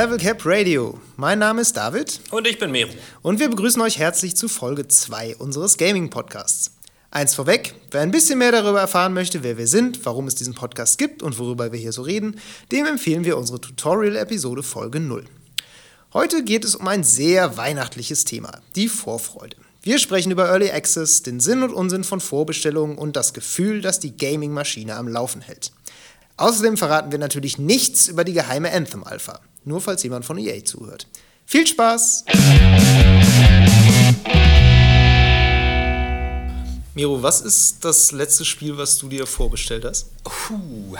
Level Cap Radio. Mein Name ist David. Und ich bin Mero. Und wir begrüßen euch herzlich zu Folge 2 unseres Gaming-Podcasts. Eins vorweg, wer ein bisschen mehr darüber erfahren möchte, wer wir sind, warum es diesen Podcast gibt und worüber wir hier so reden, dem empfehlen wir unsere Tutorial-Episode Folge 0. Heute geht es um ein sehr weihnachtliches Thema, die Vorfreude. Wir sprechen über Early Access, den Sinn und Unsinn von Vorbestellungen und das Gefühl, das die Gaming-Maschine am Laufen hält. Außerdem verraten wir natürlich nichts über die geheime Anthem Alpha, nur falls jemand von EA zuhört. Viel Spaß! Miro, was ist das letzte Spiel, was du dir vorbestellt hast? Puh,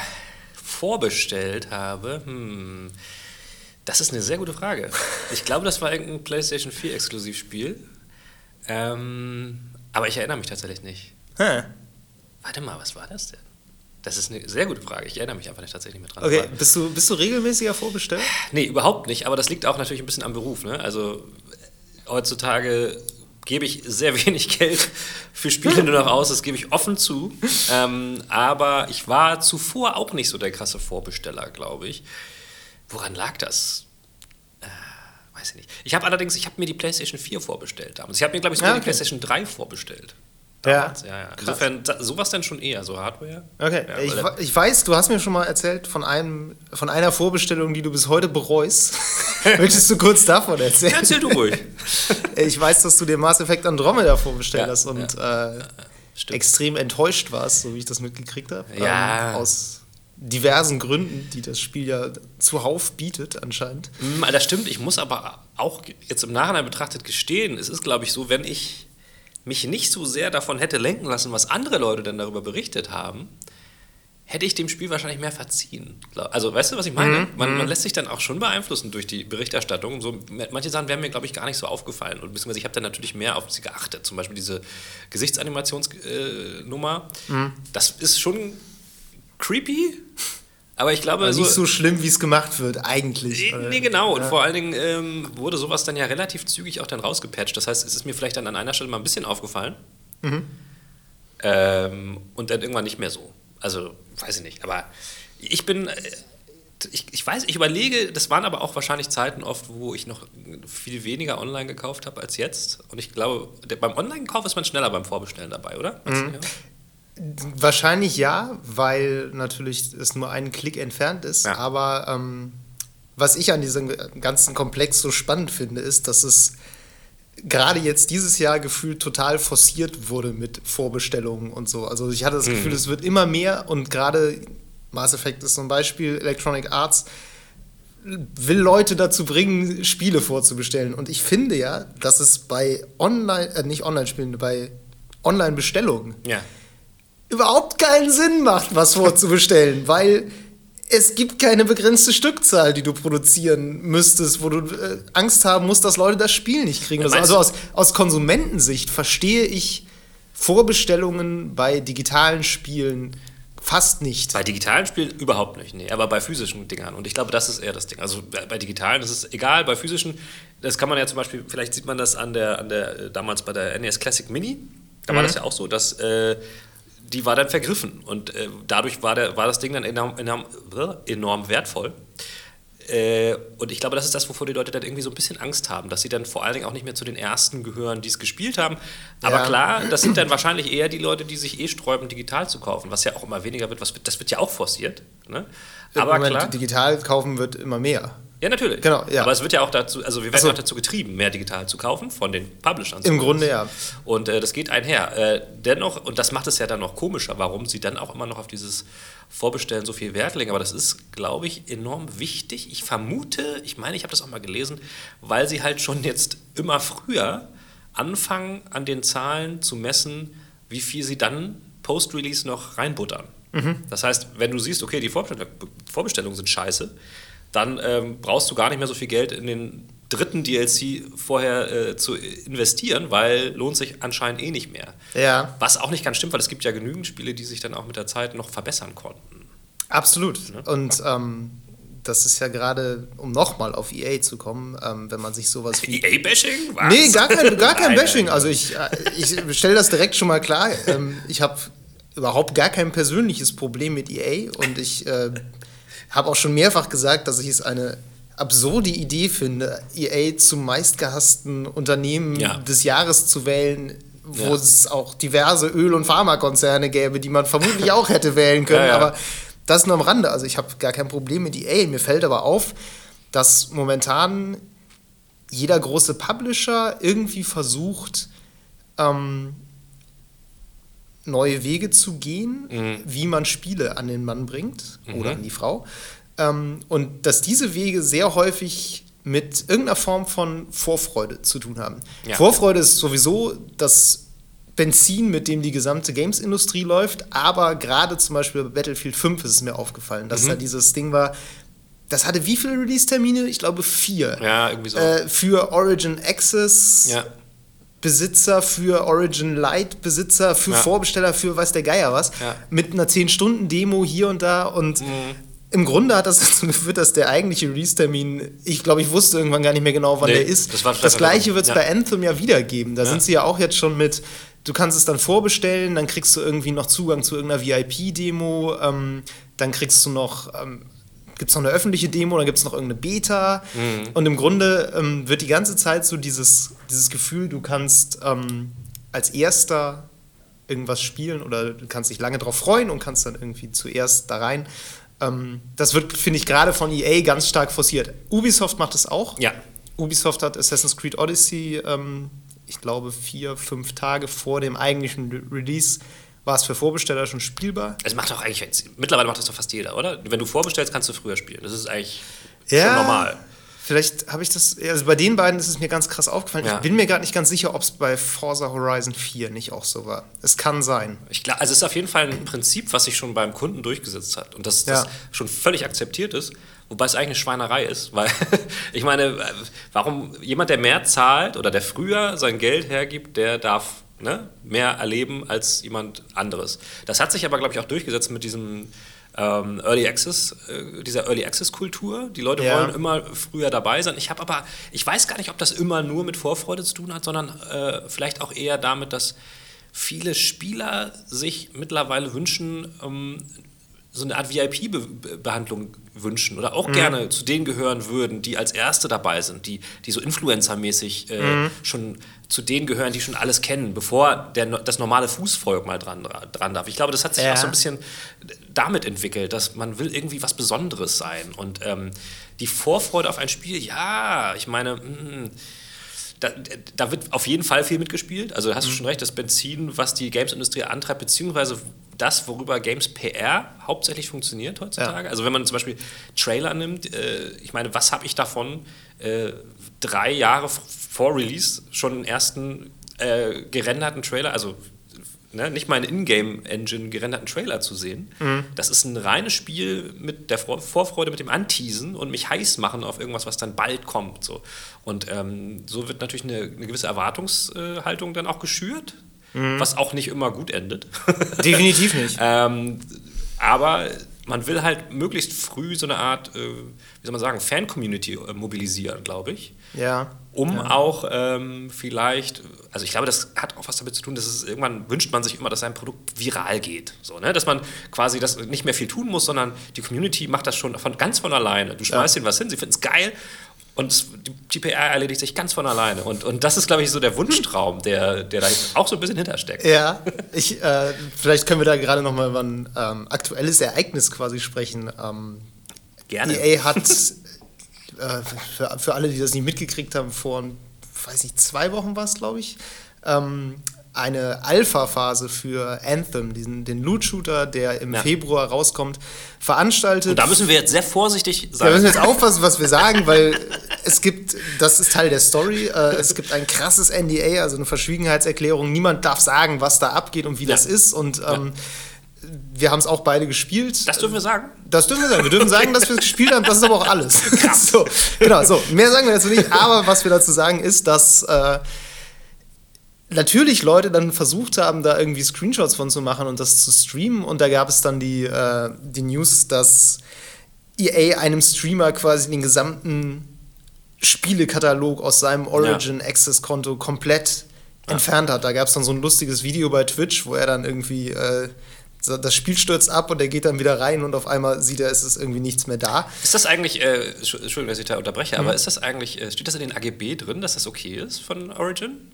vorbestellt habe? Hm. Das ist eine sehr gute Frage. Ich glaube, das war irgendein PlayStation 4 Exklusivspiel. Ähm, aber ich erinnere mich tatsächlich nicht. Hä? Warte mal, was war das denn? Das ist eine sehr gute Frage. Ich erinnere mich einfach nicht tatsächlich mehr dran. Okay, Aber- bist du, bist du regelmäßiger vorbestellt? Nee, überhaupt nicht. Aber das liegt auch natürlich ein bisschen am Beruf. Ne? Also heutzutage gebe ich sehr wenig Geld für Spiele nur noch aus. Das gebe ich offen zu. Ähm, aber ich war zuvor auch nicht so der krasse Vorbesteller, glaube ich. Woran lag das? Äh, weiß ich nicht. Ich habe allerdings, ich habe mir die PlayStation 4 vorbestellt damals. Ich habe mir, glaube ich, sogar Ah, die okay. PlayStation 3 vorbestellt. Ja. Damals. ja, ja. Insofern, da- sowas dann schon eher, so Hardware. Okay, Ja, ich, ich weiß, du hast mir schon mal erzählt von, einem, von einer Vorbestellung, die du bis heute bereust. Möchtest du kurz davon erzählen? Ja, erzähl du ruhig. Ich weiß, dass du dir Mass Effect Andromeda vorbestellt Ja, hast und äh, extrem enttäuscht warst, so wie ich das mitgekriegt habe. Ja. Ähm, aus diversen Gründen, die das Spiel ja zuhauf bietet, anscheinend. Mm, Das stimmt, ich muss aber auch jetzt im Nachhinein betrachtet gestehen, es ist, glaube ich, so, wenn ich mich nicht so sehr davon hätte lenken lassen, was andere Leute dann darüber berichtet haben, hätte ich dem Spiel wahrscheinlich mehr verziehen. Also, weißt du, was ich meine? Man, man lässt sich dann auch schon beeinflussen durch die Berichterstattung. So, manche Sachen wären mir, glaube ich, gar nicht so aufgefallen. Und beziehungsweise ich habe dann natürlich mehr auf sie geachtet. Zum Beispiel diese Gesichtsanimations-Nummer. Das ist schon creepy, aber ich glaube, Also nicht so schlimm, wie es gemacht wird, eigentlich. Nee, nee, genau. Und vor allen Dingen ähm, wurde sowas dann ja relativ zügig auch dann rausgepatcht. Das heißt, es ist mir vielleicht dann an einer Stelle mal ein bisschen aufgefallen. Ähm, und dann irgendwann nicht mehr so. Also, weiß ich nicht. Aber ich bin. Äh, ich, ich weiß, ich überlege, das waren aber auch wahrscheinlich Zeiten oft, wo ich noch viel weniger online gekauft habe als jetzt. Und ich glaube, der, beim Online-Kauf ist man schneller beim Vorbestellen dabei, oder? Ja? Wahrscheinlich ja, weil natürlich es nur einen Klick entfernt ist. Ja. Aber ähm, was ich an diesem ganzen Komplex so spannend finde, ist, dass es gerade jetzt dieses Jahr gefühlt total forciert wurde mit Vorbestellungen und so. Also ich hatte das Gefühl, es wird immer mehr und gerade Mass Effect ist so ein Beispiel, Electronic Arts will Leute dazu bringen, Spiele vorzubestellen. Und ich finde ja, dass es bei Online, äh, nicht Online-Spielen, bei Online-Bestellungen Ja. Überhaupt keinen Sinn macht, was vorzubestellen, weil es gibt keine begrenzte Stückzahl, die du produzieren müsstest, wo du äh, Angst haben musst, dass Leute das Spiel nicht kriegen. Also, Meinst also aus, aus Konsumentensicht verstehe ich Vorbestellungen bei digitalen Spielen fast nicht. Bei digitalen Spielen überhaupt nicht, nee, aber bei physischen Dingern. Und ich glaube, das ist eher das Ding. Also bei bei digitalen ist es egal, bei physischen, das kann man ja zum Beispiel, vielleicht sieht man das an der, an der äh, damals bei der NES Classic Mini, da war das ja auch so, dass äh, die war dann vergriffen und äh, dadurch war, der, war das Ding dann enorm, enorm, äh, enorm wertvoll. Äh, und ich glaube, das ist das, wovor die Leute dann irgendwie so ein bisschen Angst haben, dass sie dann vor allen Dingen auch nicht mehr zu den Ersten gehören, die es gespielt haben. Aber Ja. klar, das sind dann wahrscheinlich eher die Leute, die sich eh sträuben, digital zu kaufen, was ja auch immer weniger wird. Was, das wird ja auch forciert. Ne? Aber Moment, klar. digital kaufen wird immer mehr. Ja, natürlich. Genau, ja. Aber es wird ja auch dazu, also wir werden Ach so. auch dazu getrieben, mehr digital zu kaufen von den Publishern. Im Grunde ja. Und äh, das geht einher. Äh, dennoch, und das macht es ja dann noch komischer, warum sie dann auch immer noch auf dieses Vorbestellen so viel Wert legen. Aber das ist, glaube ich, enorm wichtig. Ich vermute, ich meine, ich habe das auch mal gelesen, weil sie halt schon jetzt immer früher anfangen, an den Zahlen zu messen, wie viel sie dann Post-Release noch reinbuttern. Das heißt, wenn du siehst, okay, die Vorbestell Vorbestellungen sind scheiße, dann ähm, brauchst du gar nicht mehr so viel Geld in den dritten DLC vorher äh, zu investieren, weil lohnt sich anscheinend eh nicht mehr. Ja. Was auch nicht ganz stimmt, weil es gibt ja genügend Spiele, die sich dann auch mit der Zeit noch verbessern konnten. Absolut. Ne? Und ähm, das ist ja gerade, um nochmal auf EA zu kommen, ähm, wenn man sich sowas wie. EA-Bashing? Nee, gar kein, gar kein Bashing. Also ich, äh, ich stelle das direkt schon mal klar. Ähm, ich habe überhaupt gar kein persönliches Problem mit EA und ich äh, habe auch schon mehrfach gesagt, dass ich es eine absurde Idee finde, EA zum meistgehassten Unternehmen Ja. des Jahres zu wählen, wo Ja. es auch diverse Öl- und Pharmakonzerne gäbe, die man vermutlich auch hätte wählen können. Ja. Aber das nur am Rande. Also ich habe gar kein Problem mit EA. Mir fällt aber auf, dass momentan jeder große Publisher irgendwie versucht, ähm, neue Wege zu gehen, Mhm. wie man Spiele an den Mann bringt oder an die Frau. Ähm, und dass diese Wege sehr häufig mit irgendeiner Form von Vorfreude zu tun haben. Ja. Vorfreude ist sowieso das Benzin, mit dem die gesamte Games-Industrie läuft, aber gerade zum Beispiel bei Battlefield 5 ist es mir aufgefallen, dass da dieses Ding war, das hatte wie viele Release-Termine? Ich glaube vier. Ja, irgendwie so. Äh, für Origin Access, ja. Besitzer, für Origin Lite Besitzer, für Ja. Vorbesteller, für weiß der Geier was. Ja. Mit einer 10-Stunden-Demo hier und da. Und im Grunde hat das dazu geführt, dass der eigentliche Release-Termin, ich glaube, ich wusste irgendwann gar nicht mehr genau, wann Nee, der ist. das war das gleiche wird es Ja. bei Anthem ja wieder geben. Da sind sie ja auch jetzt schon mit, du kannst es dann vorbestellen, dann kriegst du irgendwie noch Zugang zu irgendeiner VIP-Demo, ähm, dann kriegst du noch. Ähm, Gibt es noch eine öffentliche Demo, dann gibt es noch irgendeine Beta. Mhm. Und im Grunde ähm, wird die ganze Zeit so dieses, dieses Gefühl, du kannst ähm, als Erster irgendwas spielen oder du kannst dich lange drauf freuen und kannst dann irgendwie zuerst da rein. Ähm, das wird, finde ich, gerade von EA ganz stark forciert. Ubisoft macht es auch. Ja. Ubisoft hat Assassin's Creed Odyssey, ähm, ich glaube, vier, fünf Tage vor dem eigentlichen Re Release war es für Vorbesteller schon spielbar. Es macht doch eigentlich, mittlerweile macht das doch fast jeder, oder? Wenn du vorbestellst, kannst du früher spielen. Das ist eigentlich schon normal. Vielleicht habe ich das, also bei den beiden ist es mir ganz krass aufgefallen. Ja. Ich bin mir gerade nicht ganz sicher, ob es bei Forza Horizon 4 nicht auch so war. Es kann sein. Ich glaub, also es ist auf jeden Fall ein Prinzip, was sich schon beim Kunden durchgesetzt hat und das, das Ja. schon völlig akzeptiert ist, wobei es eigentlich eine Schweinerei ist, weil ich meine, äh, warum jemand, der mehr zahlt oder der früher sein Geld hergibt, der darf ne, mehr erleben als jemand anderes. Das hat sich aber, glaube ich, auch durchgesetzt mit diesem ähm, Early Access, äh, dieser Early Access Kultur. Die Leute Ja. wollen immer früher dabei sein. Ich habe aber, ich weiß gar nicht, ob das immer nur mit Vorfreude zu tun hat, sondern äh, vielleicht auch eher damit, dass viele Spieler sich mittlerweile wünschen, ähm, so eine Art VIP-Behandlung wünschen oder auch gerne zu denen gehören würden, die als Erste dabei sind, die, die so Influencer-mäßig äh, schon zu denen gehören, die schon alles kennen, bevor der, das normale Fußvolk mal dran, dran darf. Ich glaube, das hat sich Ja. auch so ein bisschen damit entwickelt, dass man will irgendwie was Besonderes sein. Und ähm, die Vorfreude auf ein Spiel, ja, ich meine, mm, da, da wird auf jeden Fall viel mitgespielt. Also hast du schon recht, das Benzin, was die Games-Industrie antreibt, beziehungsweise das, worüber Games PR hauptsächlich funktioniert heutzutage. Also wenn man zum Beispiel Trailer nimmt, äh, ich meine, was habe ich davon, äh, drei Jahre vor Release schon einen ersten äh, gerenderten Trailer, also ne, nicht mal einen Ingame-Engine gerenderten Trailer zu sehen. Das ist ein reines Spiel mit der Vor Vorfreude, mit dem Anteasen und mich heiß machen auf irgendwas, was dann bald kommt. So. Und ähm, so wird natürlich eine, eine gewisse Erwartungshaltung dann auch geschürt, was auch nicht immer gut endet. Definitiv nicht. ähm, aber man will halt möglichst früh so eine Art, äh, wie soll man sagen, Fan-Community äh, mobilisieren, glaube ich Ja. um auch ähm, vielleicht, also ich glaube, das hat auch was damit zu tun, dass es irgendwann wünscht man sich immer, dass sein Produkt viral geht. So, ne? Dass man quasi das nicht mehr viel tun muss, sondern die Community macht das schon von, ganz von alleine. Du schmeißt ihnen was hin, sie finden es geil und die, PR erledigt sich ganz von alleine. Und, und das ist, glaube ich, so der Wunschtraum, der, der da auch so ein bisschen hintersteckt. Ja, ich, äh, vielleicht können wir da gerade noch mal über ein ähm, aktuelles Ereignis quasi sprechen. Ähm, Gerne. EA hat, äh, für, für alle, die das nicht mitgekriegt haben, vor, weiß nicht, zwei Wochen war es, glaube ich, ähm, eine Alpha-Phase für Anthem, diesen, den Loot-Shooter, der im Ja. Februar rauskommt, veranstaltet. Und da müssen wir jetzt sehr vorsichtig Da sein. müssen wir jetzt aufpassen, was wir sagen, weil es gibt, das ist Teil der Story, äh, es gibt ein krasses NDA, also eine Verschwiegenheitserklärung. Niemand darf sagen, was da abgeht und wie Ja. das ist. Und ähm, wir haben es auch beide gespielt. das dürfen wir sagen. Das dürfen wir sagen. Wir dürfen sagen, dass wir es gespielt haben. Das ist aber auch alles. so, genau, so. Mehr sagen wir dazu nicht. Aber was wir dazu sagen, ist, dass äh, natürlich Leute dann versucht haben, da irgendwie Screenshots von zu machen und das zu streamen. Und da gab es dann die, äh, die News, dass EA einem Streamer quasi den gesamten Spielekatalog aus seinem Origin Access Konto komplett entfernt hat. Da gab es dann so ein lustiges Video bei Twitch, wo er dann irgendwie äh, das Spiel stürzt ab und er geht dann wieder rein und auf einmal sieht er, es ist irgendwie nichts mehr da. Ist das eigentlich, äh, Entschuldigung, dass ich da unterbreche, mhm. aber ist das eigentlich, äh, steht das in den AGB drin, dass das okay ist von Origin?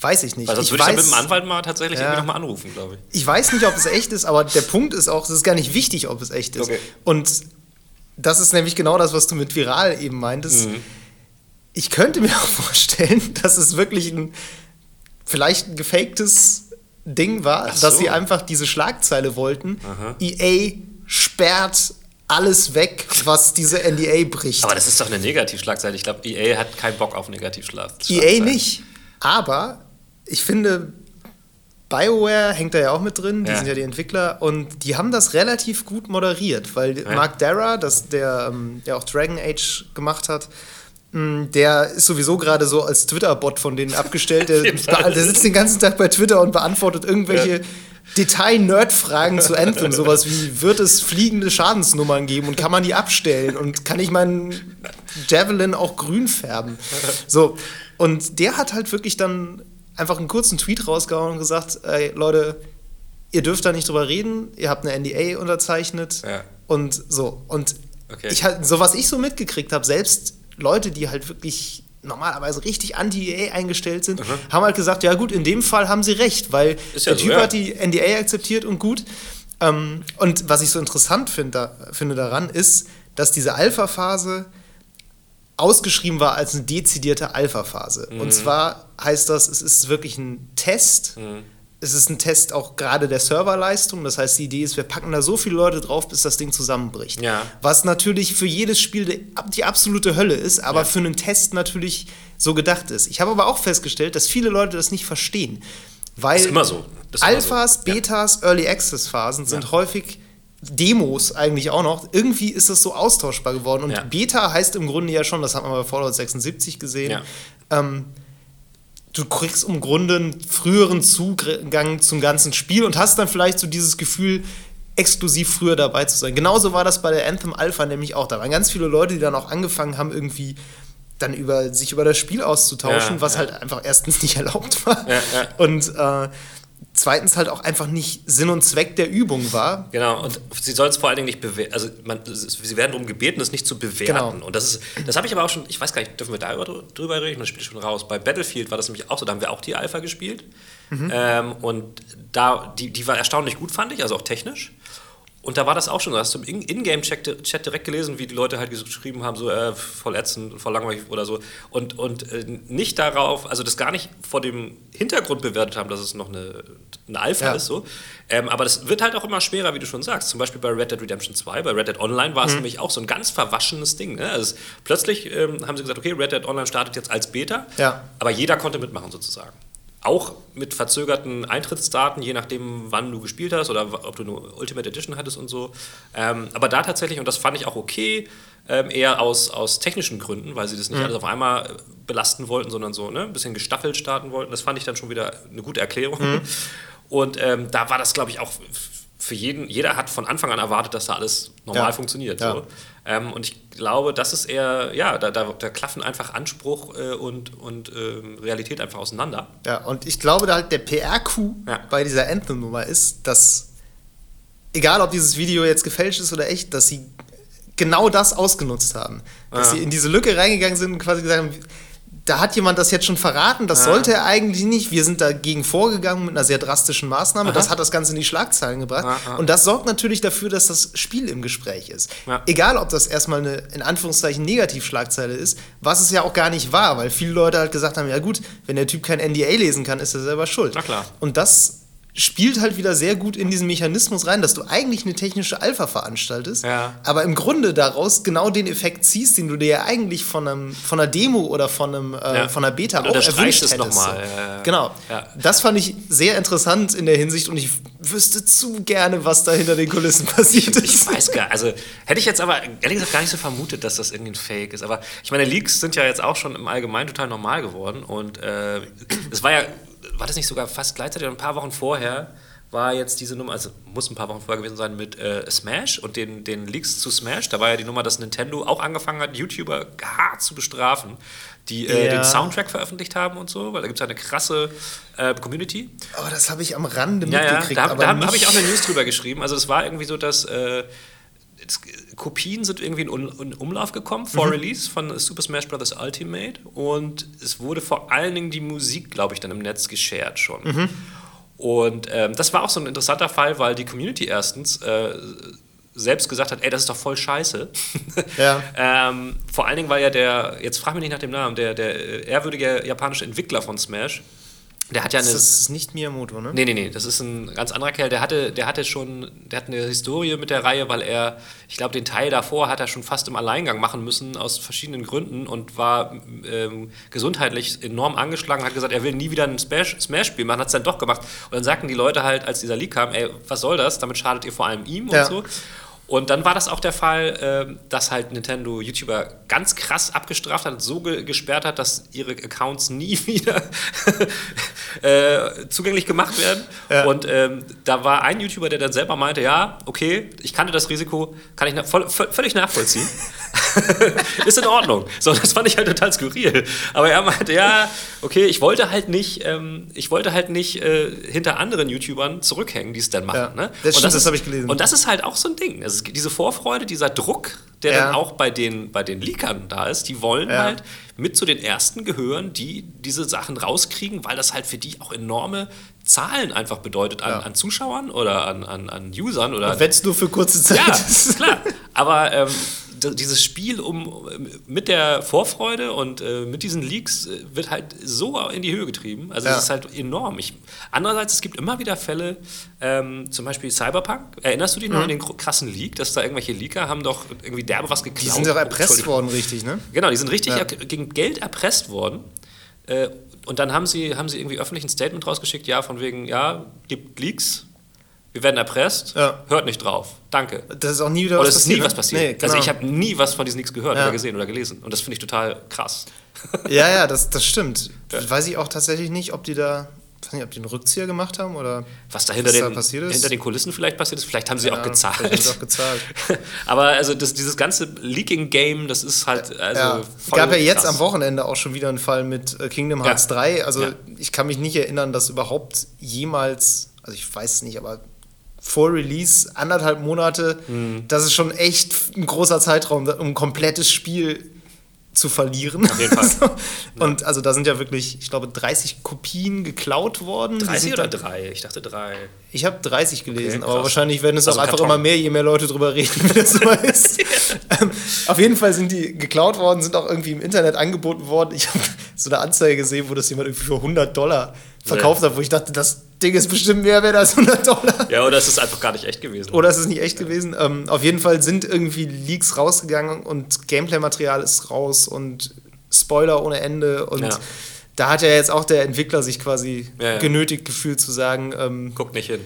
Weiß ich nicht. Weil sonst ich würde ich dann mit dem Anwalt mal tatsächlich ja, irgendwie nochmal anrufen, glaube ich. Ich weiß nicht, ob es echt ist, aber der Punkt ist auch, es ist gar nicht wichtig, ob es echt ist. Okay. Und das ist nämlich genau das, was du mit viral eben meintest. Mhm. Ich könnte mir auch vorstellen, dass es wirklich ein, vielleicht ein gefaktes Ding war, so. dass sie einfach diese Schlagzeile wollten. Aha. EA sperrt alles weg, was diese NDA bricht. Aber das ist doch eine Negativschlagzeile. Ich glaube, EA hat keinen Bock auf Negativschlagzeilen. EA nicht. Aber ich finde, BioWare hängt da ja auch mit drin, die ja. sind ja die Entwickler und die haben das relativ gut moderiert, weil ja. Mark Dara, das, der, ähm, der auch Dragon Age gemacht hat, hm, der ist sowieso gerade so als Twitter-Bot von denen abgestellt. Der, der, sitzt den ganzen Tag bei Twitter und beantwortet irgendwelche ja. Detail-Nerd-Fragen zu Anthem. Sowas wie, wird es fliegende Schadensnummern geben und kann man die abstellen? Und kann ich meinen Javelin auch grün färben? So, und der hat halt wirklich dann einfach einen kurzen Tweet rausgehauen und gesagt, ey, Leute, ihr dürft da nicht drüber reden, ihr habt eine NDA unterzeichnet ja. und so. Und okay. ich halt, so was ich so mitgekriegt habe, selbst Leute, die halt wirklich normalerweise richtig anti-EA eingestellt sind, mhm. haben halt gesagt, ja gut, in dem Fall haben sie recht, weil ja der so, Typ ja. hat die NDA akzeptiert und gut. Ähm, und was ich so interessant find, da, finde daran ist, dass diese Alpha-Phase ausgeschrieben war als eine dezidierte Alpha-Phase. Mhm. Und zwar heißt das, es ist wirklich ein Test. Mhm. Es ist ein Test auch gerade der Serverleistung. Das heißt, die Idee ist, wir packen da so viele Leute drauf, bis das Ding zusammenbricht. Ja. Was natürlich für jedes Spiel die, die absolute Hölle ist, aber ja. für einen Test natürlich so gedacht ist. Ich habe aber auch festgestellt, dass viele Leute das nicht verstehen. Weil das ist immer so. Alphas, so. Betas, ja. Early Access Phasen sind häufig Demos eigentlich auch noch. Irgendwie ist das so austauschbar geworden. Und ja. Beta heißt im Grunde ja schon, das hat man bei Fallout 76 gesehen, ja. ähm, du kriegst im Grunde einen früheren Zugang zum ganzen Spiel und hast dann vielleicht so dieses Gefühl, exklusiv früher dabei zu sein. Genauso war das bei der Anthem Alpha nämlich auch. Da waren ganz viele Leute, die dann auch angefangen haben, irgendwie dann über sich über das Spiel auszutauschen, ja, was halt einfach erstens nicht erlaubt war. Und äh, zweitens halt auch einfach nicht Sinn und Zweck der Übung war. Genau, und sie soll es vor allen Dingen nicht bewerten, also man, sie werden darum gebeten, es nicht zu bewerten. Genau. Und das ist, das habe ich aber auch schon, ich weiß gar nicht, dürfen wir da drüber reden? Das spielt schon raus. Bei Battlefield war das nämlich auch so, da haben wir auch die Alpha gespielt. Mhm. Ähm, und da, die, die war erstaunlich gut, fand ich, also auch technisch. Und da war das auch schon, da hast du im Ingame-Chat direkt gelesen, wie die Leute halt geschrieben haben, so äh, voll ätzend, voll langweilig oder so. Und, und äh, nicht darauf, also das gar nicht vor dem Hintergrund bewertet haben, dass es noch eine, eine Alpha ja. ist. So. Ähm, aber das wird halt auch immer schwerer, wie du schon sagst. Zum Beispiel bei Red Dead Redemption 2, bei Red Dead Online war es mhm. nämlich auch so ein ganz verwaschenes Ding. Ne? Also plötzlich ähm, haben sie gesagt, okay, Red Dead Online startet jetzt als Beta, ja. aber jeder konnte mitmachen sozusagen auch mit verzögerten Eintrittsdaten, je nachdem, wann du gespielt hast oder ob du eine Ultimate Edition hattest und so. Ähm, aber da tatsächlich, und das fand ich auch okay, ähm, eher aus, aus technischen Gründen, weil sie das nicht mhm. alles auf einmal belasten wollten, sondern so ne, ein bisschen gestaffelt starten wollten. Das fand ich dann schon wieder eine gute Erklärung. Mhm. Und ähm, da war das, glaube ich, auch für jeden, jeder hat von Anfang an erwartet, dass da alles normal ja. funktioniert. Ja. So. Ähm, und ich glaube, das ist eher, ja, da, da, da klaffen einfach Anspruch äh, und, und äh, Realität einfach auseinander. Ja, und ich glaube, da halt der PR-Coup ja. bei dieser Anthem-Nummer ist, dass, egal ob dieses Video jetzt gefälscht ist oder echt, dass sie genau das ausgenutzt haben. Dass sie in diese Lücke reingegangen sind und quasi gesagt haben, da hat jemand das jetzt schon verraten, das ja. sollte er eigentlich nicht. Wir sind dagegen vorgegangen mit einer sehr drastischen Maßnahme. Aha. Das hat das Ganze in die Schlagzeilen gebracht. Aha. Und das sorgt natürlich dafür, dass das Spiel im Gespräch ist. Ja. Egal, ob das erstmal eine in Anführungszeichen Negativschlagzeile ist, was es ja auch gar nicht war, weil viele Leute halt gesagt haben: Ja, gut, wenn der Typ kein NDA lesen kann, ist er selber schuld. Na klar. Und das spielt halt wieder sehr gut in diesen Mechanismus rein, dass du eigentlich eine technische Alpha veranstaltest, ja. aber im Grunde daraus genau den Effekt ziehst, den du dir ja eigentlich von, einem, von einer Demo oder von, einem, äh, ja. von einer Beta oder auch erwünscht hättest. Noch mal. Ja, genau. Das fand ich sehr interessant in der Hinsicht und ich wüsste zu gerne, was da hinter den Kulissen passiert ist. Ich weiß gar also hätte ich jetzt aber ehrlich gesagt gar nicht so vermutet, dass das irgendwie ein Fake ist. Aber ich meine, Leaks sind ja jetzt auch schon im Allgemeinen total normal geworden und äh, es war ja war das nicht sogar fast gleichzeitig, ein paar Wochen vorher, war jetzt diese Nummer, also muss ein paar Wochen vorher gewesen sein, mit äh, Smash und den, den Leaks zu Smash. Da war ja die Nummer, dass Nintendo auch angefangen hat, YouTuber hart zu bestrafen, die äh, Ja. den Soundtrack veröffentlicht haben und so, weil da gibt es eine krasse äh, Community. Aber das habe ich am Rande Ja, ja, mitgekriegt. da, aber da habe hab ich auch eine News drüber geschrieben. Also es war irgendwie so, dass äh, es, Kopien sind irgendwie in, in Umlauf gekommen vor Release von Super Smash Bros. Ultimate und es wurde vor allen Dingen die Musik, glaube ich, dann im Netz geshared schon. Und ähm, das war auch so ein interessanter Fall, weil die Community erstens äh, selbst gesagt hat, ey, das ist doch voll scheiße. Ja. ähm, vor allen Dingen, weil ja der, jetzt frag mich nicht nach dem Namen, der, der äh, ehrwürdige japanische Entwickler von Smash, der hat ja eine... Das ist nicht Miyamoto, ne? Nee, nee, nee, das ist ein ganz anderer Kerl. Der hatte, der hatte schon, der hat eine Historie mit der Reihe, weil er, ich glaube, den Teil davor hat er schon fast im Alleingang machen müssen, aus verschiedenen Gründen und war ähm, gesundheitlich enorm angeschlagen, hat gesagt, er will nie wieder ein Smash- Smash-Spiel machen, hat es dann doch gemacht. Und dann sagten die Leute halt, als dieser Leak kam, ey, was soll das? Damit schadet ihr vor allem ihm Ja. und so. Und dann war das auch der Fall, ähm, dass halt Nintendo YouTuber ganz krass abgestraft hat, so ge gesperrt hat, dass ihre Accounts nie wieder äh, zugänglich gemacht werden. Ja. Und ähm, da war ein YouTuber, der dann selber meinte, ja, okay, ich kannte das Risiko, kann ich na voll, vö- völlig nachvollziehen. ist in Ordnung. So, das fand ich halt total skurril. Aber er meinte, ja, okay, ich wollte halt nicht, ähm, ich wollte halt nicht äh, hinter anderen YouTubern zurückhängen, die es dann machen. Ja, ne? das Und stimmt, das ist- hab ich gelesen. Und das ist halt auch so ein Ding. Also es gibt diese Vorfreude, dieser Druck, der Ja. dann auch bei den, bei den Leakern da ist, die wollen Ja. halt mit zu den ersten gehören, die diese Sachen rauskriegen, weil das halt für die auch enorme Zahlen einfach bedeutet an, Ja. an Zuschauern oder an, an, an Usern oder Wenn es nur für kurze Zeit ja, ist. klar. Aber ähm, dieses Spiel um, mit der Vorfreude und äh, mit diesen Leaks äh, wird halt so in die Höhe getrieben. Also Ja. es ist halt enorm. Ich, andererseits, es gibt immer wieder Fälle, ähm, zum Beispiel Cyberpunk. Erinnerst du dich noch an den krassen Leak, dass da irgendwelche Leaker haben doch irgendwie derbe was geklaut? Die sind doch erpresst worden, richtig, ne? Genau, die sind richtig Ja. gegen Geld erpresst worden. Äh, und dann haben sie, haben sie irgendwie öffentlich ein Statement rausgeschickt, ja, von wegen, ja, gibt Leaks, wir werden erpresst, Ja. hört nicht drauf. Danke. Das ist auch nie wieder was ist nie passiert, was ne? passiert. Nee, genau. Also ich habe nie was von diesen Leaks gehört Ja. oder gesehen oder gelesen. Und das finde ich total krass. Ja, ja, das, das stimmt. Ja. Weiß ich auch tatsächlich nicht, ob die da, weiß nicht, ob die einen Rückzieher gemacht haben oder Was da hinter, was da den, passiert ist. hinter den Kulissen vielleicht passiert ist. Vielleicht haben sie auch gezahlt. haben sie auch gezahlt. Aber also das, dieses ganze Leaking-Game, das ist halt. Also ja. Gab ja jetzt krass. am Wochenende auch schon wieder einen Fall mit äh, Kingdom Hearts Ja. 3. Also ich kann mich nicht erinnern, dass überhaupt jemals, also ich weiß es nicht, aber vor Release anderthalb Monate, Mhm. das ist schon echt ein großer Zeitraum, um ein komplettes Spiel zu verlieren. Auf jeden Fall. So. Und also da sind ja wirklich, ich glaube, 30 Kopien geklaut worden. Die 30 sind oder dann- drei? Ich dachte drei. Ich habe 30 gelesen, Okay, aber wahrscheinlich werden es Also auch einfach Karton. immer mehr, je mehr Leute drüber reden, wie das so ist. ähm, auf jeden Fall sind die geklaut worden, sind auch irgendwie im Internet angeboten worden. Ich habe so eine Anzeige gesehen, wo das jemand irgendwie für 100 Dollar verkauft hat, wo ich dachte, das Ding ist bestimmt mehr wert als 100 Dollar. Ja, oder es ist einfach gar nicht echt gewesen. Oder ist es nicht echt gewesen? Ähm, auf jeden Fall sind irgendwie Leaks rausgegangen und Gameplay-Material ist raus und Spoiler ohne Ende. Und Ja. da hat ja jetzt auch der Entwickler sich quasi Ja, ja. genötigt gefühlt zu sagen, ähm, Guck nicht hin.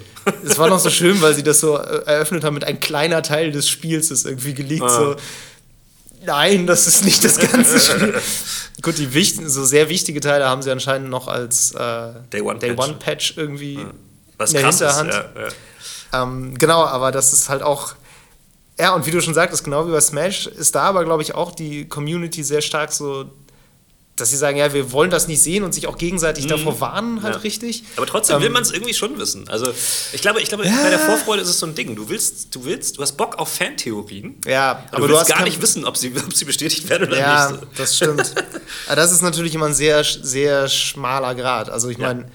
es war noch so schön, weil sie das so äh, eröffnet haben mit ein kleiner Teil des Spiels ist irgendwie geleakt. Ah. So, nein, das ist nicht das ganze Spiel. Gut, die wichtigen, so sehr wichtige Teile haben sie anscheinend noch als äh, Day One Day Patch. One Patch irgendwie Was in der Hinterhand. ist. Ja, ja. Ähm, genau, aber das ist halt auch. Ja, und wie du schon sagtest, genau wie bei Smash, ist da aber, glaube ich, auch die Community sehr stark so, dass sie sagen, ja, wir wollen das nicht sehen und sich auch gegenseitig davor warnen, halt Mhm. Ja. richtig. Aber trotzdem Ähm, will man es irgendwie schon wissen. Also ich glaube, ich glaube Ja. bei der Vorfreude ist es so ein Ding. Du willst, du willst, du hast Bock auf Fantheorien. Ja, aber, aber du du willst hast gar nicht wissen, ob sie, ob sie bestätigt werden oder Ja, nicht. das stimmt. Aber das ist natürlich immer ein sehr, sehr schmaler Grad. Also ich Ja. meine,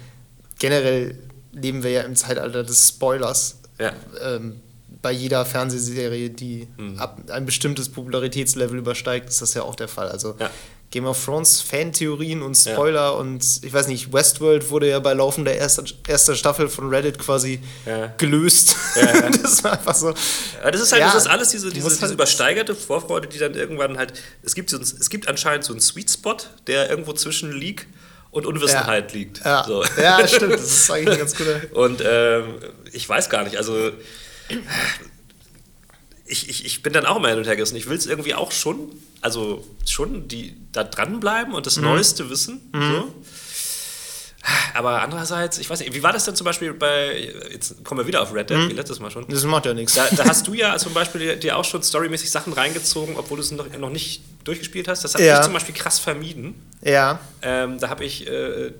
generell leben wir ja im Zeitalter des Spoilers. Ja. Ähm, bei jeder Fernsehserie, die Mhm. ab ein bestimmtes Popularitätslevel übersteigt, ist das ja auch der Fall. Also Ja. Game of Thrones, Fantheorien und Ja. Spoiler und ich weiß nicht, Westworld wurde ja bei Laufen der ersten erster Staffel von Reddit quasi Ja. gelöst. Ja, ja. das war einfach so. Ja, das ist halt, Ja, das ist alles diese, diese, diese halt- übersteigerte Vorfreude, die dann irgendwann halt. Es gibt, so ein, es gibt anscheinend so einen Sweet Spot, der irgendwo zwischen Leak und Unwissenheit liegt. Ja. So. ja, stimmt. Das ist eigentlich ein ganz guter. Und ähm, ich weiß gar nicht, also ich, ich, ich bin dann auch immer hin und her gerissen. Ich will es irgendwie auch schon, also schon die, da dranbleiben und das Mhm. Neueste wissen. So. Aber andererseits, ich weiß nicht, wie war das denn zum Beispiel bei, jetzt kommen wir wieder auf Red Dead, Mhm. wie letztes Mal schon. Das macht ja nichts. Da, da hast du ja zum Beispiel dir- dir auch schon storymäßig Sachen reingezogen, obwohl du es noch, noch nicht durchgespielt hast. Das habe Ja. ich zum Beispiel krass vermieden. Ja, Ähm, da habe ich äh,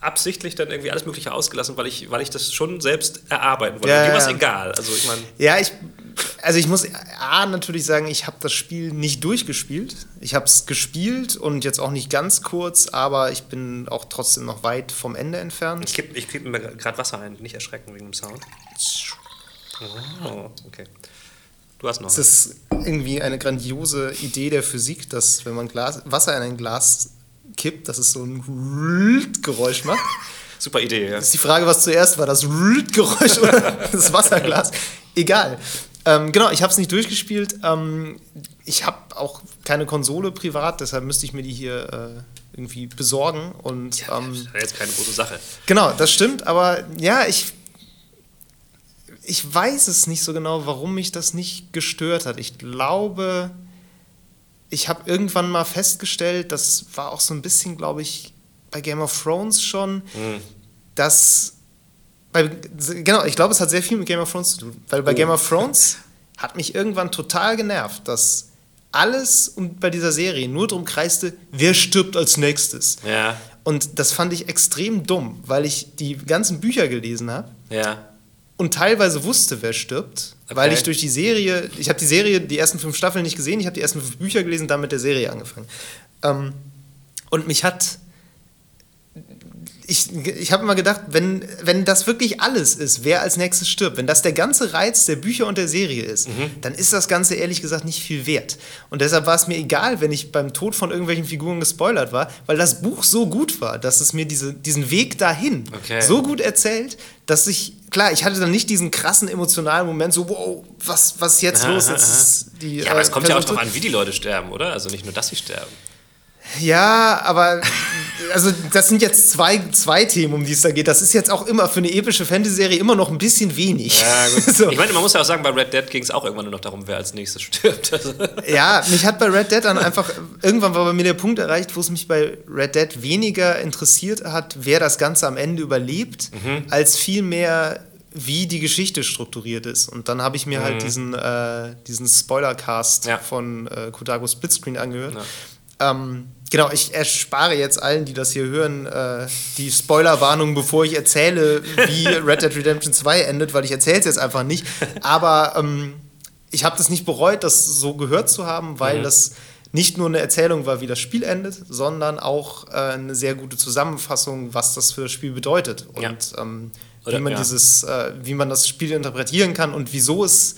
absichtlich dann irgendwie alles Mögliche ausgelassen, weil ich, weil ich das schon selbst erarbeiten wollte. Ja, Mir war es ja. egal. Also ich meine, Ja, ich, also ich muss A natürlich sagen, ich habe das Spiel nicht durchgespielt. Ich habe es gespielt und jetzt auch nicht ganz kurz, aber ich bin auch trotzdem noch weit vom Ende entfernt. ich kipp, ich kipp mir gerade Wasser ein, nicht erschrecken wegen dem Sound. Oh, okay. Du hast noch. Es ist irgendwie eine grandiose Idee der Physik, dass wenn man Glas, Wasser in ein Glas kippt, dass es so ein Geräusch macht. Super Idee, ja. Das ist die Frage, was zuerst war, das Geräusch oder das Wasserglas. Egal. Ähm, genau, ich habe es nicht durchgespielt. Ähm, ich habe auch keine Konsole privat, deshalb müsste ich mir die hier äh, irgendwie besorgen. Und ähm, Das ist jetzt keine große Sache. Genau, das stimmt, aber ja, ich, ich weiß es nicht so genau, warum mich das nicht gestört hat. Ich glaube, ich habe irgendwann mal festgestellt, das war auch so ein bisschen, glaube ich, bei Game of Thrones schon, dass. Bei, genau, ich glaube, es hat sehr viel mit Game of Thrones zu tun. Weil bei Oh. Game of Thrones hat mich irgendwann total genervt, dass alles und bei dieser Serie nur darum kreiste, wer stirbt als nächstes. Ja, Und das fand ich extrem dumm, weil ich die ganzen Bücher gelesen habe ja. Und teilweise wusste, wer stirbt, Okay. weil ich durch die Serie, ich habe die Serie, die ersten fünf Staffeln nicht gesehen, ich habe die ersten fünf Bücher gelesen, dann mit der Serie angefangen. Ähm, und mich hat, ich, ich habe immer gedacht, wenn, wenn das wirklich alles ist, wer als nächstes stirbt, wenn das der ganze Reiz der Bücher und der Serie ist, dann ist das Ganze ehrlich gesagt nicht viel wert. Und deshalb war es mir egal, wenn ich beim Tod von irgendwelchen Figuren gespoilert war, weil das Buch so gut war, dass es mir diese, diesen Weg dahin Okay. so gut erzählt, dass ich, klar, ich hatte dann nicht diesen krassen emotionalen Moment, so, wow, was, was ist jetzt Aha, los? aha, ist die, Ja, aber äh, es kommt ja auch darauf an, wie die Leute sterben, oder? Also nicht nur, dass sie sterben. Ja, aber also das sind jetzt zwei, zwei Themen, um die es da geht. Das ist jetzt auch immer für eine epische Fantasy-Serie immer noch ein bisschen wenig. so. Ich meine, man muss ja auch sagen, bei Red Dead ging es auch irgendwann nur noch darum, wer als nächstes stirbt. Also, Ja, mich hat bei Red Dead dann einfach, irgendwann war bei mir der Punkt erreicht, wo es mich bei Red Dead weniger interessiert hat, wer das Ganze am Ende überlebt, Mhm. als vielmehr, wie die Geschichte strukturiert ist. Und dann habe ich mir halt diesen, äh, diesen Spoilercast Mhm. Ja. von äh, Kotaku Splitscreen angehört. Ähm, genau, ich erspare jetzt allen, die das hier hören, äh, die Spoilerwarnung, bevor ich erzähle, wie Red Dead Redemption 2 endet, weil ich erzähle es jetzt einfach nicht. Aber ähm, ich habe das nicht bereut, das so gehört zu haben, weil das nicht nur eine Erzählung war, wie das Spiel endet, sondern auch äh, eine sehr gute Zusammenfassung, was das für das Spiel bedeutet und Ja. ähm, Oder- wie man ja. dieses, äh, wie man das Spiel interpretieren kann und wieso es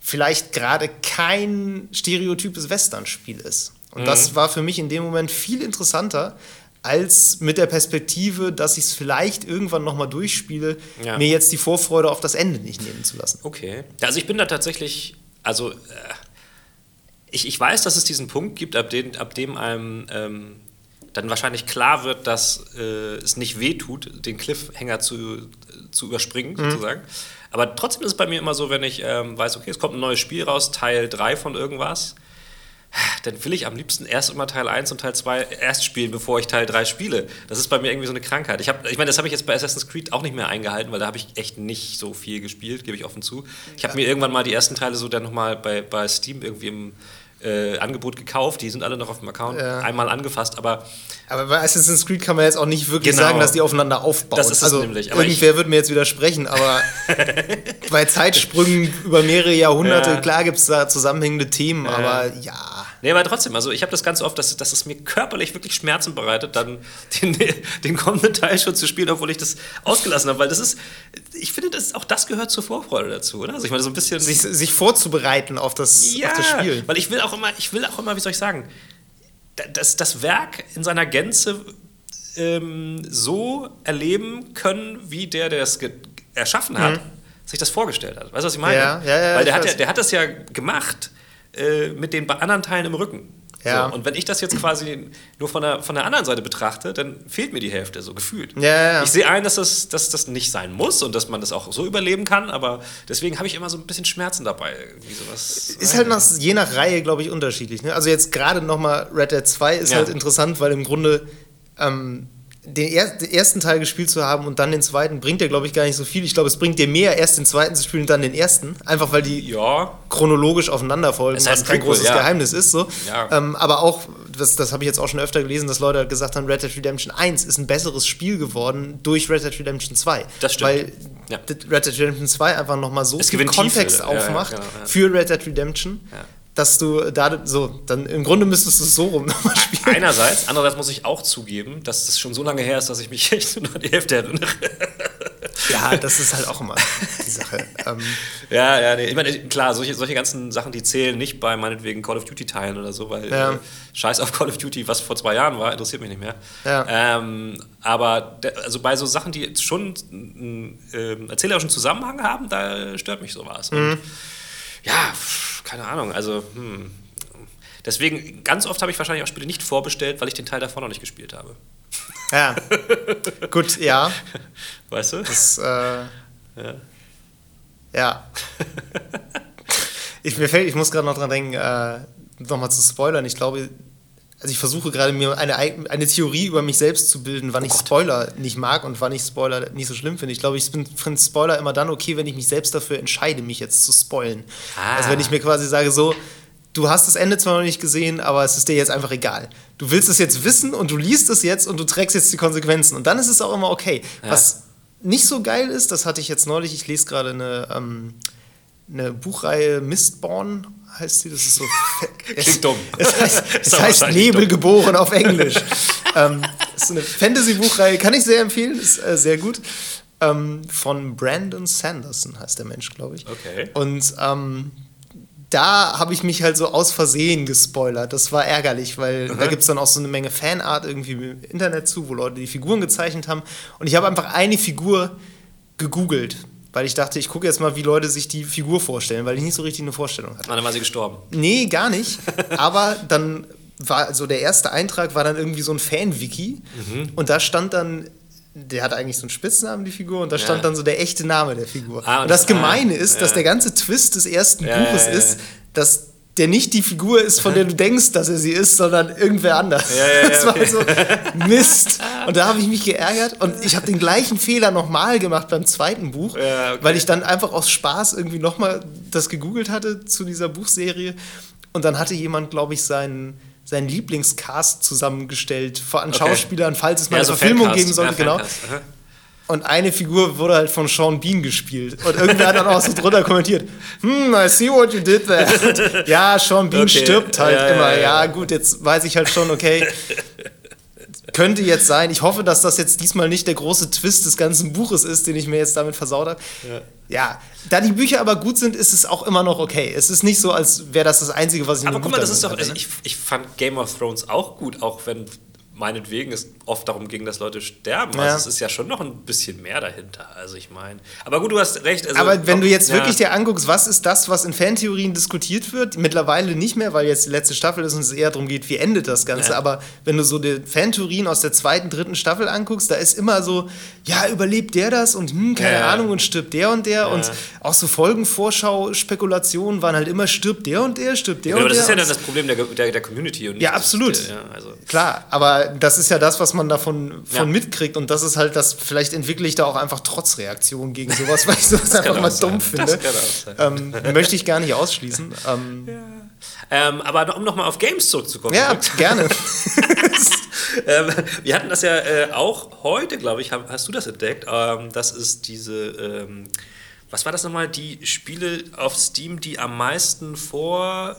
vielleicht gerade kein stereotypes Western-Spiel ist. Und Mhm. das war für mich in dem Moment viel interessanter, als mit der Perspektive, dass ich es vielleicht irgendwann nochmal durchspiele, Ja. mir jetzt die Vorfreude auf das Ende nicht nehmen zu lassen. okay. Also ich bin da tatsächlich, also äh, ich, ich weiß, dass es diesen Punkt gibt, ab, den, ab dem einem ähm, dann wahrscheinlich klar wird, dass äh, es nicht wehtut, den Cliffhanger zu, zu überspringen, sozusagen. Aber trotzdem ist es bei mir immer so, wenn ich ähm, weiß, okay, es kommt ein neues Spiel raus, Teil 3 von irgendwas, dann will ich am liebsten erst immer Teil 1 und Teil 2 erst spielen, bevor ich Teil 3 spiele. Das ist bei mir irgendwie so eine Krankheit. Ich, hab, ich meine, das habe ich jetzt bei Assassin's Creed auch nicht mehr eingehalten, weil da habe ich echt nicht so viel gespielt, gebe ich offen zu. Ich habe mir irgendwann mal die ersten Teile so dann nochmal bei, bei Steam irgendwie im äh, Angebot gekauft. Die sind alle noch auf dem Account Ja. einmal angefasst, aber Aber bei Assassin's Creed kann man jetzt auch nicht wirklich Genau. sagen, dass die aufeinander aufbauen. Das ist es also nämlich. Aber irgendwer wird mir jetzt widersprechen, aber bei Zeitsprüngen über mehrere Jahrhunderte, Ja. klar gibt es da zusammenhängende Themen, aber ja. Nee, aber trotzdem, also ich habe das ganz oft, dass, dass es mir körperlich wirklich Schmerzen bereitet, dann den, den kommenden Teil schon zu spielen, obwohl ich das ausgelassen habe, weil das ist, ich finde, das, auch das gehört zur Vorfreude dazu, oder? Also ich meine, so ein bisschen... Sich, sich vorzubereiten auf das, ja, auf das Spiel. weil ich will auch immer, ich will auch immer, wie soll ich sagen, da- das, das Werk in seiner Gänze ähm, so erleben können, wie der, der es erschaffen hat, sich das vorgestellt hat. Weißt du, was ich meine? Mhm. Ja, ja, ja, Weil der hat, ja, der hat das ja gemacht äh, mit den anderen Teilen im Rücken. Ja. So, und wenn ich das jetzt quasi nur von der, von der anderen Seite betrachte, dann fehlt mir die Hälfte, so gefühlt. Ja, ja. Ich sehe ein, dass das, dass das nicht sein muss und dass man das auch so überleben kann, aber deswegen habe ich immer so ein bisschen Schmerzen dabei. Ist halt nach, je nach Reihe, glaube ich, unterschiedlich. Ne? Also jetzt gerade nochmal Red Dead 2 ist halt interessant, weil im Grunde ähm, den, er den, ersten Teil gespielt zu haben und dann den zweiten bringt dir, glaube ich, gar nicht so viel. Ich glaube, es bringt dir mehr, erst den zweiten zu spielen und dann den ersten. Einfach weil die ja. chronologisch aufeinander folgen, Das heißt was kein Prequel, großes ja. Geheimnis ist. So. Ja. Ähm, aber auch, das, das habe ich jetzt auch schon öfter gelesen, dass Leute halt gesagt haben, Red Dead Redemption 1 ist ein besseres Spiel geworden durch Red Dead Redemption 2. Das stimmt. Weil. Red Dead Redemption 2 einfach nochmal so Es viel Kontext Tiefe. Aufmacht für Red Dead Redemption. Dass du da so, dann im Grunde müsstest du es so rum nochmal spielen. Einerseits, andererseits muss ich auch zugeben, dass das schon so lange her ist, dass ich mich echt nur an die Hälfte erinnere. Ja, das ist halt auch immer die Sache. ähm, Ja, ja, nee. Ich meine, klar, solche, solche ganzen Sachen, die zählen nicht bei meinetwegen Call of Duty-Teilen oder so, weil Ja. äh, Scheiß auf Call of Duty, was vor zwei Jahren war, interessiert mich nicht mehr. Ja. Ähm, aber der, also bei so Sachen, die jetzt schon einen ähm, erzählerischen Zusammenhang haben, da stört mich sowas. Und ja, keine Ahnung, also hm. deswegen, ganz oft habe ich wahrscheinlich auch Spiele nicht vorbestellt, weil ich den Teil davor noch nicht gespielt habe. ja. Gut, ja. Weißt du? Das, äh, ja. Ich, mir fällt, ich muss gerade noch dran denken, äh, nochmal zu spoilern. Ich glaube, also ich versuche gerade mir eine, eine Theorie über mich selbst zu bilden, wann ich Spoiler nicht mag und wann ich Spoiler nicht so schlimm finde. Ich glaube, ich bin- finde Spoiler immer dann okay, wenn ich mich selbst dafür entscheide, mich jetzt zu spoilen. Ah. Also wenn ich mir quasi sage, so, du hast das Ende zwar noch nicht gesehen, aber es ist dir jetzt einfach egal. Du willst es jetzt wissen und du liest es jetzt und du trägst jetzt die Konsequenzen. Und dann ist es auch immer okay. Was nicht so geil ist, das hatte ich jetzt neulich, ich lese gerade eine, ähm, eine Buchreihe Mistborn, heißt sie. Das ist so. Klingt dumm. Es heißt, es heißt Nebel dumm. geboren auf Englisch. ähm, ist eine Fantasy-Buchreihe, kann ich sehr empfehlen, ist äh, sehr gut. Ähm, von Brandon Sanderson heißt der Mensch, glaube ich. Okay. Und ähm, da habe ich mich halt so aus Versehen gespoilert. Das war ärgerlich, weil da gibt es dann auch so eine Menge Fanart irgendwie im Internet zu, wo Leute die Figuren gezeichnet haben. Und ich habe einfach eine Figur gegoogelt, weil ich dachte, ich gucke jetzt mal, wie Leute sich die Figur vorstellen, weil ich nicht so richtig eine Vorstellung hatte. Und dann war sie gestorben. Nee, gar nicht. Aber dann war, also der erste Eintrag war dann irgendwie so ein Fan-Wiki. Mhm. Und da stand dann, der hat eigentlich so einen Spitznamen, die Figur, und da stand Ja. dann so der echte Name der Figur. Ah, und und das das- Gemeine ah, ist, dass ja. der ganze Twist des ersten Ja, Buches ist, dass der nicht die Figur ist, von der du denkst, dass er sie ist, sondern irgendwer anders. Ja, ja, ja, das war so Mist. Und da habe ich mich geärgert und ich habe den gleichen Fehler nochmal gemacht beim zweiten Buch, okay. weil ich dann einfach aus Spaß irgendwie nochmal das gegoogelt hatte zu dieser Buchserie. Und dann hatte jemand, glaube ich, seinen, seinen Lieblingscast zusammengestellt von Okay. Schauspielern, falls es mal eine so Verfilmung Fancast. geben sollte. Genau. Fancast. Und eine Figur wurde halt von Sean Bean gespielt. Und irgendwer hat dann auch so drunter kommentiert, hm, I see what you did there. Und ja, Sean Bean Okay. stirbt halt Ja, ja, immer. ja, Ja, ja. gut, jetzt weiß ich halt schon, okay, könnte jetzt sein. Ich hoffe, dass das jetzt diesmal nicht der große Twist des ganzen Buches ist, den ich mir jetzt damit versaut habe. Ja. da die Bücher aber gut sind, ist es auch immer noch okay. Es ist nicht so, als wäre das das Einzige, was ich Aber guck mal, das ist doch, also ich, ich fand Game of Thrones auch gut, auch wenn meinetwegen es oft darum ging, dass Leute sterben. Ja. Also es ist ja schon noch ein bisschen mehr dahinter. Also ich meine, aber gut, du hast recht. Also, Aber wenn du jetzt ja. wirklich dir anguckst, was ist das, was in Fantheorien diskutiert wird, mittlerweile nicht mehr, weil jetzt die letzte Staffel ist und es eher darum geht, wie endet das Ganze. Ja. Aber wenn du so die Fantheorien aus der zweiten, dritten Staffel anguckst, da ist immer so, ja, überlebt der das und hm, keine. Ahnung und stirbt der und der. Und auch so Folgenvorschau-Spekulationen waren halt immer, stirbt der und der, stirbt der Ja, und aber das der. ist ja dann das Problem der, der, der Community. Und Ja, das- absolut. Ja, also. Klar, aber das ist ja das, was man davon von Ja. mitkriegt. Und das ist halt das, vielleicht entwickle ich da auch einfach Trotzreaktion gegen sowas, weil ich sowas einfach mal dumm finde. Ähm, möchte ich gar nicht ausschließen. Ähm, Ähm, aber um nochmal auf Games zurückzukommen. ja, gerne. ähm, wir hatten das ja äh, auch heute, glaube ich, hab, hast du das entdeckt? Ähm, das ist diese, ähm, was war das nochmal? Die Spiele auf Steam, die am meisten vor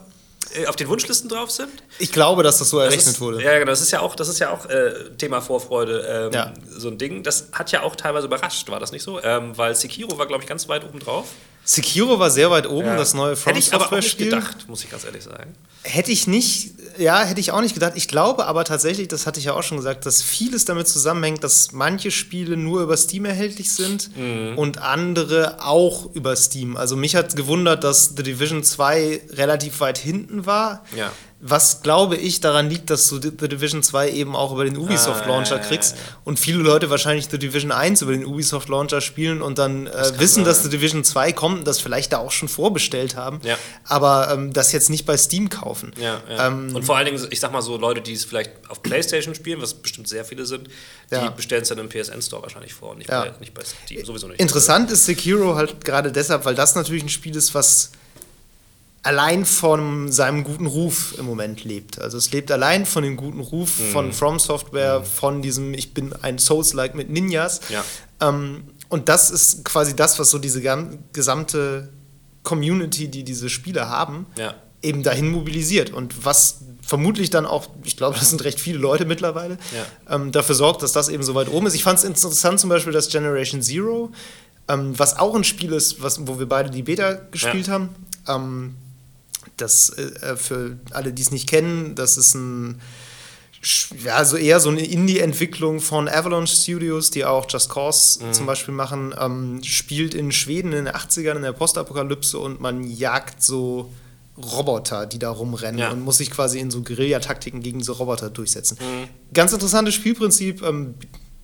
auf den Wunschlisten drauf sind? Ich glaube, dass das so Das errechnet ist, wurde. Ja, genau, das ist ja auch, das ist ja auch äh, Thema Vorfreude, ähm, Ja. so ein Ding. Das hat ja auch teilweise überrascht, war das nicht so? Ähm, weil Sekiro war, glaube ich, ganz weit oben drauf. Sekiro war sehr weit oben, das neue From Hätte ich aber auch nicht Software-Spiel. gedacht, muss ich ganz ehrlich sagen. Hätte ich nicht, ja, hätte ich auch nicht gedacht. Ich glaube aber tatsächlich, das hatte ich ja auch schon gesagt, dass vieles damit zusammenhängt, dass manche Spiele nur über Steam erhältlich sind Mhm. und andere auch über Steam. Also mich hat gewundert, dass The Division 2 relativ weit hinten war. Ja. Was glaube ich daran liegt, dass du The Division 2 eben auch über den Ubisoft Launcher Ah, ja, ja, kriegst ja. und viele Leute wahrscheinlich The Division 1 über den Ubisoft Launcher spielen und dann äh, wissen, sein. dass The Division 2 kommt und das vielleicht da auch schon vorbestellt haben, Ja. aber ähm, das jetzt nicht bei Steam kaufen. Ja, ja. Ähm, und vor allen Dingen, ich sag mal so, Leute, die es vielleicht auf Playstation spielen, was bestimmt sehr viele sind, die Ja. bestellen es dann im PSN-Store wahrscheinlich vor und nicht, Ja. bei, nicht bei Steam. Sowieso nicht. Interessant ist Sekiro halt gerade deshalb, weil das natürlich ein Spiel ist, was allein von seinem guten Ruf im Moment lebt. Also es lebt allein von dem guten Ruf Mhm. von From Software, von diesem Ich bin ein Souls-like mit Ninjas. Ja. Ähm, und das ist quasi das, was so diese gesamte Community, die diese Spiele haben, Ja. eben dahin mobilisiert. Und was vermutlich dann auch, ich glaube, das sind recht viele Leute mittlerweile, ähm, dafür sorgt, dass das eben so weit oben ist. Ich fand es interessant zum Beispiel, dass Generation Zero, ähm, was auch ein Spiel ist, was, wo wir beide die Beta gespielt haben, ähm, das äh, für alle, die es nicht kennen, das ist ein ja, so eher so eine Indie-Entwicklung von Avalanche Studios, die auch Just Cause zum Beispiel machen, ähm, spielt in Schweden in den 80ern in der Postapokalypse und man jagt so Roboter, die da rumrennen Ja. und muss sich quasi in so Guerillataktiken gegen diese Roboter durchsetzen. Ganz interessantes Spielprinzip. Ähm,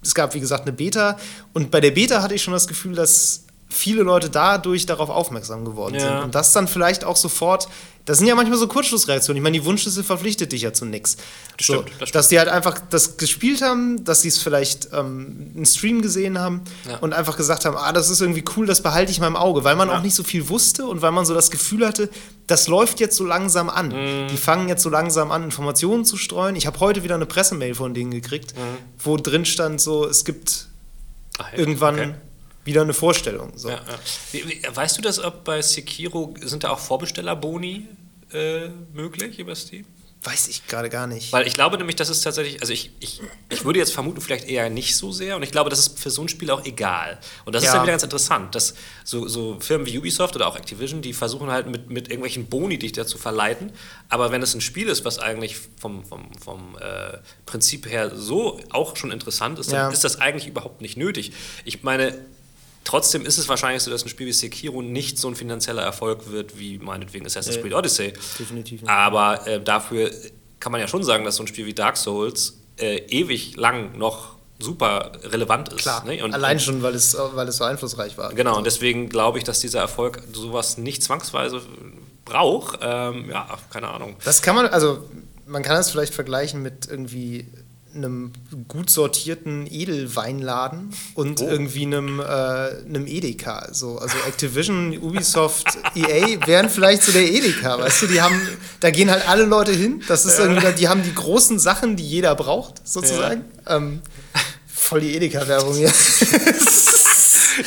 es gab, wie gesagt, eine Beta und bei der Beta hatte ich schon das Gefühl, dass viele Leute dadurch darauf aufmerksam geworden Ja. sind. Und das dann vielleicht auch sofort, das sind ja manchmal so Kurzschlussreaktionen. Ich meine, die Wunschliste verpflichtet dich ja zu nichts. Das So, stimmt, das stimmt. Dass die halt einfach das gespielt haben, dass sie es vielleicht ähm, einen Stream gesehen haben Ja. und einfach gesagt haben, ah, das ist irgendwie cool, das behalte ich mal im Auge, weil man Ja. auch nicht so viel wusste und weil man so das Gefühl hatte, das läuft jetzt so langsam an. Mhm. Die fangen jetzt so langsam an, Informationen zu streuen. Ich habe heute wieder eine Pressemail von denen gekriegt, Mhm. wo drin stand so, es gibt Ach, irgendwann Okay. Wieder eine Vorstellung. So. Ja, ja. Weißt du das, ob bei Sekiro sind da auch Vorbestellerboni äh, möglich über Steam? Weiß ich gerade gar nicht. Weil ich glaube nämlich, das ist tatsächlich, also ich, ich, ich würde jetzt vermuten, vielleicht eher nicht so sehr. Und ich glaube, das ist für so ein Spiel auch egal. Und das ist Ja. dann wieder ganz interessant, dass so, so Firmen wie Ubisoft oder auch Activision, die versuchen halt mit, mit irgendwelchen Boni dich dazu verleiten. Aber wenn es ein Spiel ist, was eigentlich vom, vom, vom äh, Prinzip her so auch schon interessant ist, dann Ja. ist das eigentlich überhaupt nicht nötig. Ich meine, Trotzdem ist es wahrscheinlich so, dass ein Spiel wie Sekiro nicht so ein finanzieller Erfolg wird wie meinetwegen Assassin's. Creed Odyssey. Definitiv nicht. Aber äh, dafür kann man ja schon sagen, dass so ein Spiel wie Dark Souls äh, ewig lang noch super relevant ist. Klar, ne? und, allein schon, weil es, weil es so einflussreich war. Genau, und deswegen glaube ich, dass dieser Erfolg sowas nicht zwangsweise braucht. Ähm, ja, keine Ahnung. Das kann man, also man kann das vielleicht vergleichen mit irgendwie einem gut sortierten Edelweinladen und Oh. irgendwie einem, äh, einem Edeka. So, also Activision, Ubisoft, EA wären vielleicht so der Edeka, weißt du? Die haben, da gehen halt alle Leute hin. Das ist irgendwie, die haben die großen Sachen, die jeder braucht, sozusagen. Ähm, voll die Edeka-Werbung hier.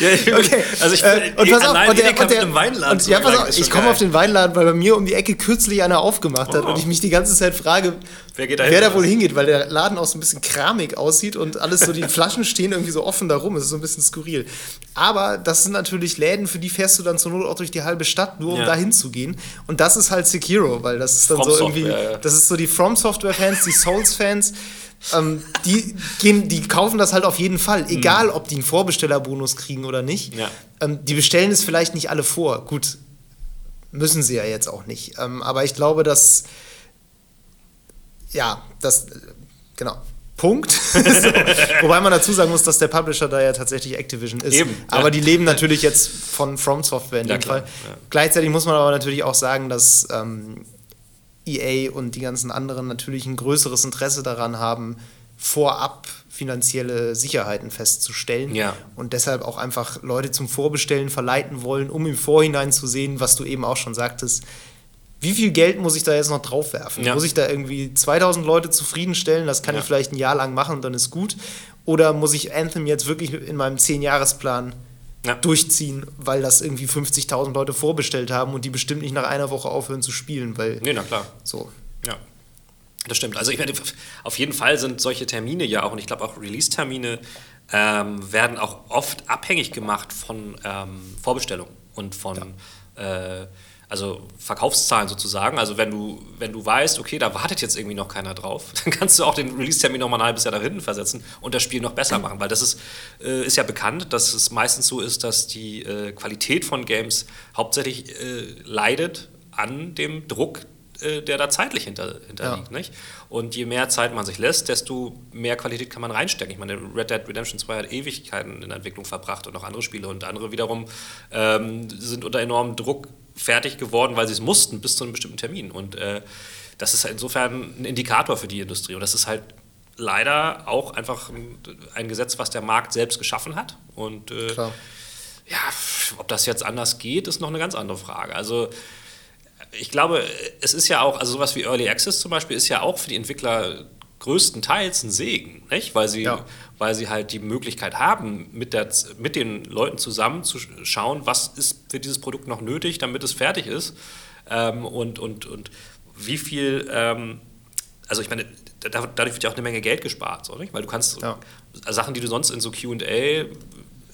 Ja, Okay. Also ich Äh, und pass auf, allein und der, und der, Weinladen und, ja, pass auf, ich komme auf den Weinladen, weil bei mir um die Ecke kürzlich einer aufgemacht hat Oh. und ich mich die ganze Zeit frage, Wer wer da wohl hingeht, weil der Laden auch so ein bisschen kramig aussieht und alles so, die Flaschen stehen irgendwie so offen da rum. Es ist so ein bisschen skurril. Aber das sind natürlich Läden, für die fährst du dann zur Not auch durch die halbe Stadt, nur um Ja. da hinzugehen. Und das ist halt Sekiro, weil das ist dann From so irgendwie, ja. das ist so die From Software-Fans, die Souls-Fans. Ähm, die, gehen, die kaufen das halt auf jeden Fall, egal ob die einen Vorbestellerbonus kriegen oder nicht. Ja. Ähm, die bestellen es vielleicht nicht alle vor. Gut, müssen sie ja jetzt auch nicht. Ähm, aber ich glaube, dass. Ja, das. äh, Genau. Punkt. so. Wobei man dazu sagen muss, dass der Publisher da ja tatsächlich Activision ist. Eben, aber ja. die leben natürlich jetzt von From Software in Ja, dem klar, Fall. ja. Gleichzeitig muss man aber natürlich auch sagen, dass ähm, EA und die ganzen anderen natürlich ein größeres Interesse daran haben, vorab finanzielle Sicherheiten festzustellen Ja. und deshalb auch einfach Leute zum Vorbestellen verleiten wollen, um im Vorhinein zu sehen, was du eben auch schon sagtest, wie viel Geld muss ich da jetzt noch draufwerfen? Ja. Muss ich da irgendwie 2000 Leute zufriedenstellen? Das kann Ja. ich vielleicht ein Jahr lang machen und dann ist gut. Oder muss ich Anthem jetzt wirklich in meinem 10-Jahres-Plan Ja. durchziehen, weil das irgendwie 50.000 Leute vorbestellt haben und die bestimmt nicht nach einer Woche aufhören zu spielen, weil Nee, na klar. so. Ja, das stimmt. Also ich meine, auf jeden Fall sind solche Termine ja auch, und ich glaube auch Release-Termine ähm, werden auch oft abhängig gemacht von ähm, Vorbestellungen und von äh, also Verkaufszahlen sozusagen. Also wenn du, wenn du weißt, okay, da wartet jetzt irgendwie noch keiner drauf, dann kannst du auch den Release-Termin noch mal ein halbes Jahr nach hinten versetzen und das Spiel noch besser machen. Weil das ist, äh, ist ja bekannt, dass es meistens so ist, dass die äh, Qualität von Games hauptsächlich äh, leidet an dem Druck äh, der da zeitlich hinter, hinterliegt. Ja. Nicht? Und je mehr Zeit man sich lässt, desto mehr Qualität kann man reinstecken. Ich meine, Red Dead Redemption 2 hat Ewigkeiten in der Entwicklung verbracht und auch andere Spiele. Und andere wiederum ähm, sind unter enormem Druck fertig geworden, weil sie es mussten bis zu einem bestimmten Termin. Und äh, das ist insofern ein Indikator für die Industrie. Und das ist halt leider auch einfach ein Gesetz, was der Markt selbst geschaffen hat. Und äh, ja, ob das jetzt anders geht, ist noch eine ganz andere Frage. Also ich glaube, es ist ja auch, also sowas wie Early Access zum Beispiel ist ja auch für die Entwickler größtenteils ein Segen, nicht? Weil sie, ja. weil sie halt die Möglichkeit haben, mit, der, mit den Leuten zusammen zu schauen, was ist für dieses Produkt noch nötig, damit es fertig ist. Ähm, und, und, und wie viel, ähm, also ich meine, dadurch wird ja auch eine Menge Geld gespart, so, nicht? weil du kannst ja. Sachen, die du sonst in so QA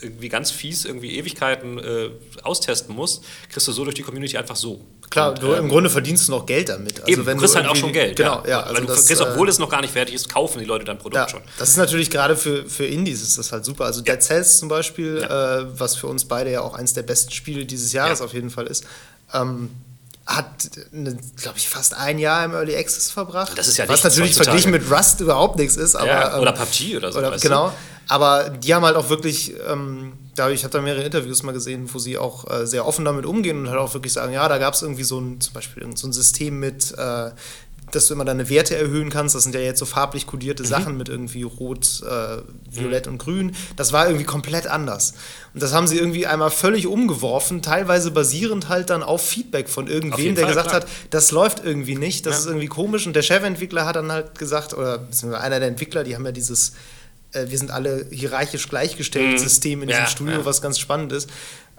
irgendwie ganz fies irgendwie Ewigkeiten äh, austesten musst, kriegst du so durch die Community einfach so. Klar, und, du, ähm, im Grunde verdienst du noch Geld damit. Also eben, wenn du kriegst halt auch schon Geld. Genau, ja. ja also Weil du kriegst, obwohl äh, es noch gar nicht fertig ist, kaufen die Leute dein Produkt ja, schon. Das ist natürlich gerade für, für Indies ist das halt super. Also Dead Cells zum Beispiel, äh, was für uns beide ja auch eines der besten Spiele dieses Jahres auf jeden Fall ist, ähm, hat, glaube ich, fast ein Jahr im Early Access verbracht. Das ist ja Was natürlich verglichen mit Rust überhaupt nichts ist. Aber, ja, oder ähm, PUBG oder so. Oder, genau. Du? Aber die haben halt auch wirklich, ähm, da, ich habe da mehrere Interviews mal gesehen, wo sie auch äh, sehr offen damit umgehen und halt auch wirklich sagen, ja, da gab es irgendwie so ein, zum Beispiel so ein System mit, äh, dass du immer deine Werte erhöhen kannst. Das sind ja jetzt so farblich kodierte mhm. Sachen mit irgendwie Rot, äh, Violett mhm. und Grün. Das war irgendwie komplett anders. Und das haben sie irgendwie einmal völlig umgeworfen, teilweise basierend halt dann auf Feedback von irgendwem, der Fall, gesagt klar. hat, das läuft irgendwie nicht, das ja. ist irgendwie komisch. Und der Chefentwickler hat dann halt gesagt, oder einer der Entwickler, die haben ja dieses äh, wir sind alle hierarchisch gleichgestellt mhm. System in diesem ja, Studio, ja. was ganz spannend ist.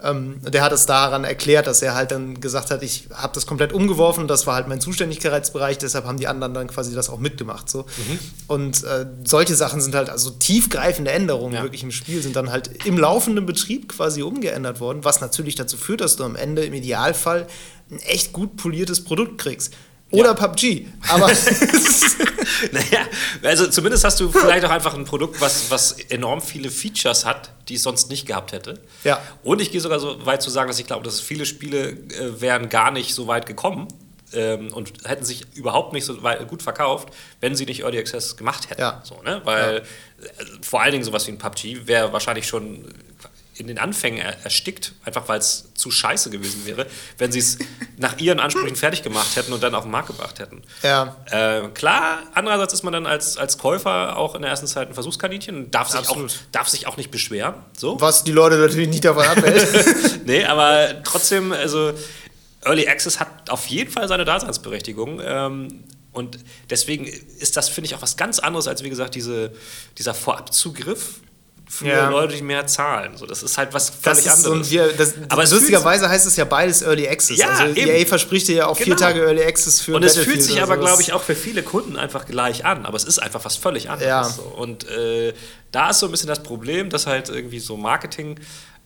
Ähm, der hat es daran erklärt, dass er halt dann gesagt hat, ich habe das komplett umgeworfen, das war halt mein Zuständigkeitsbereich, deshalb haben die anderen dann quasi das auch mitgemacht. So. Mhm. Und äh, solche Sachen sind halt, also tiefgreifende Änderungen ja. wirklich im Spiel, sind dann halt im laufenden Betrieb quasi umgeändert worden, was natürlich dazu führt, dass du am Ende im Idealfall ein echt gut poliertes Produkt kriegst. Oder ja. PUBG. Aber. naja, also zumindest hast du vielleicht auch einfach ein Produkt, was, was enorm viele Features hat, die es sonst nicht gehabt hätte. Ja. Und ich gehe sogar so weit zu sagen, dass ich glaube, dass viele Spiele äh, wären gar nicht so weit gekommen ähm, und hätten sich überhaupt nicht so weit, gut verkauft, wenn sie nicht Early Access gemacht hätten. Ja. So, ne? Weil ja. äh, vor allen Dingen sowas wie ein PUBG wäre wahrscheinlich schon in den Anfängen erstickt, einfach weil es zu scheiße gewesen wäre, wenn sie es nach ihren Ansprüchen fertig gemacht hätten und dann auf den Markt gebracht hätten. Ja. Äh, klar, andererseits ist man dann als, als Käufer auch in der ersten Zeit ein Versuchskaninchen und darf sich, auch, darf sich auch nicht beschweren. So. Was die Leute natürlich nicht davon abhält. nee, aber trotzdem, also Early Access hat auf jeden Fall seine Daseinsberechtigung. Ähm, und deswegen ist das, finde ich, auch was ganz anderes als, wie gesagt, diese, dieser Vorabzugriff für ja. Leute, die mehr zahlen. So, das ist halt was völlig das anderes. Wir, das, Aber lustigerweise heißt es ja beides Early Access. Ja, also eben. EA verspricht dir ja auch genau. vier Tage Early Access für Und es fühlt sich aber, glaube ich, auch für viele Kunden einfach gleich an. Aber es ist einfach was völlig anderes. Ja. So. Und äh, da ist so ein bisschen das Problem, dass halt irgendwie so Marketing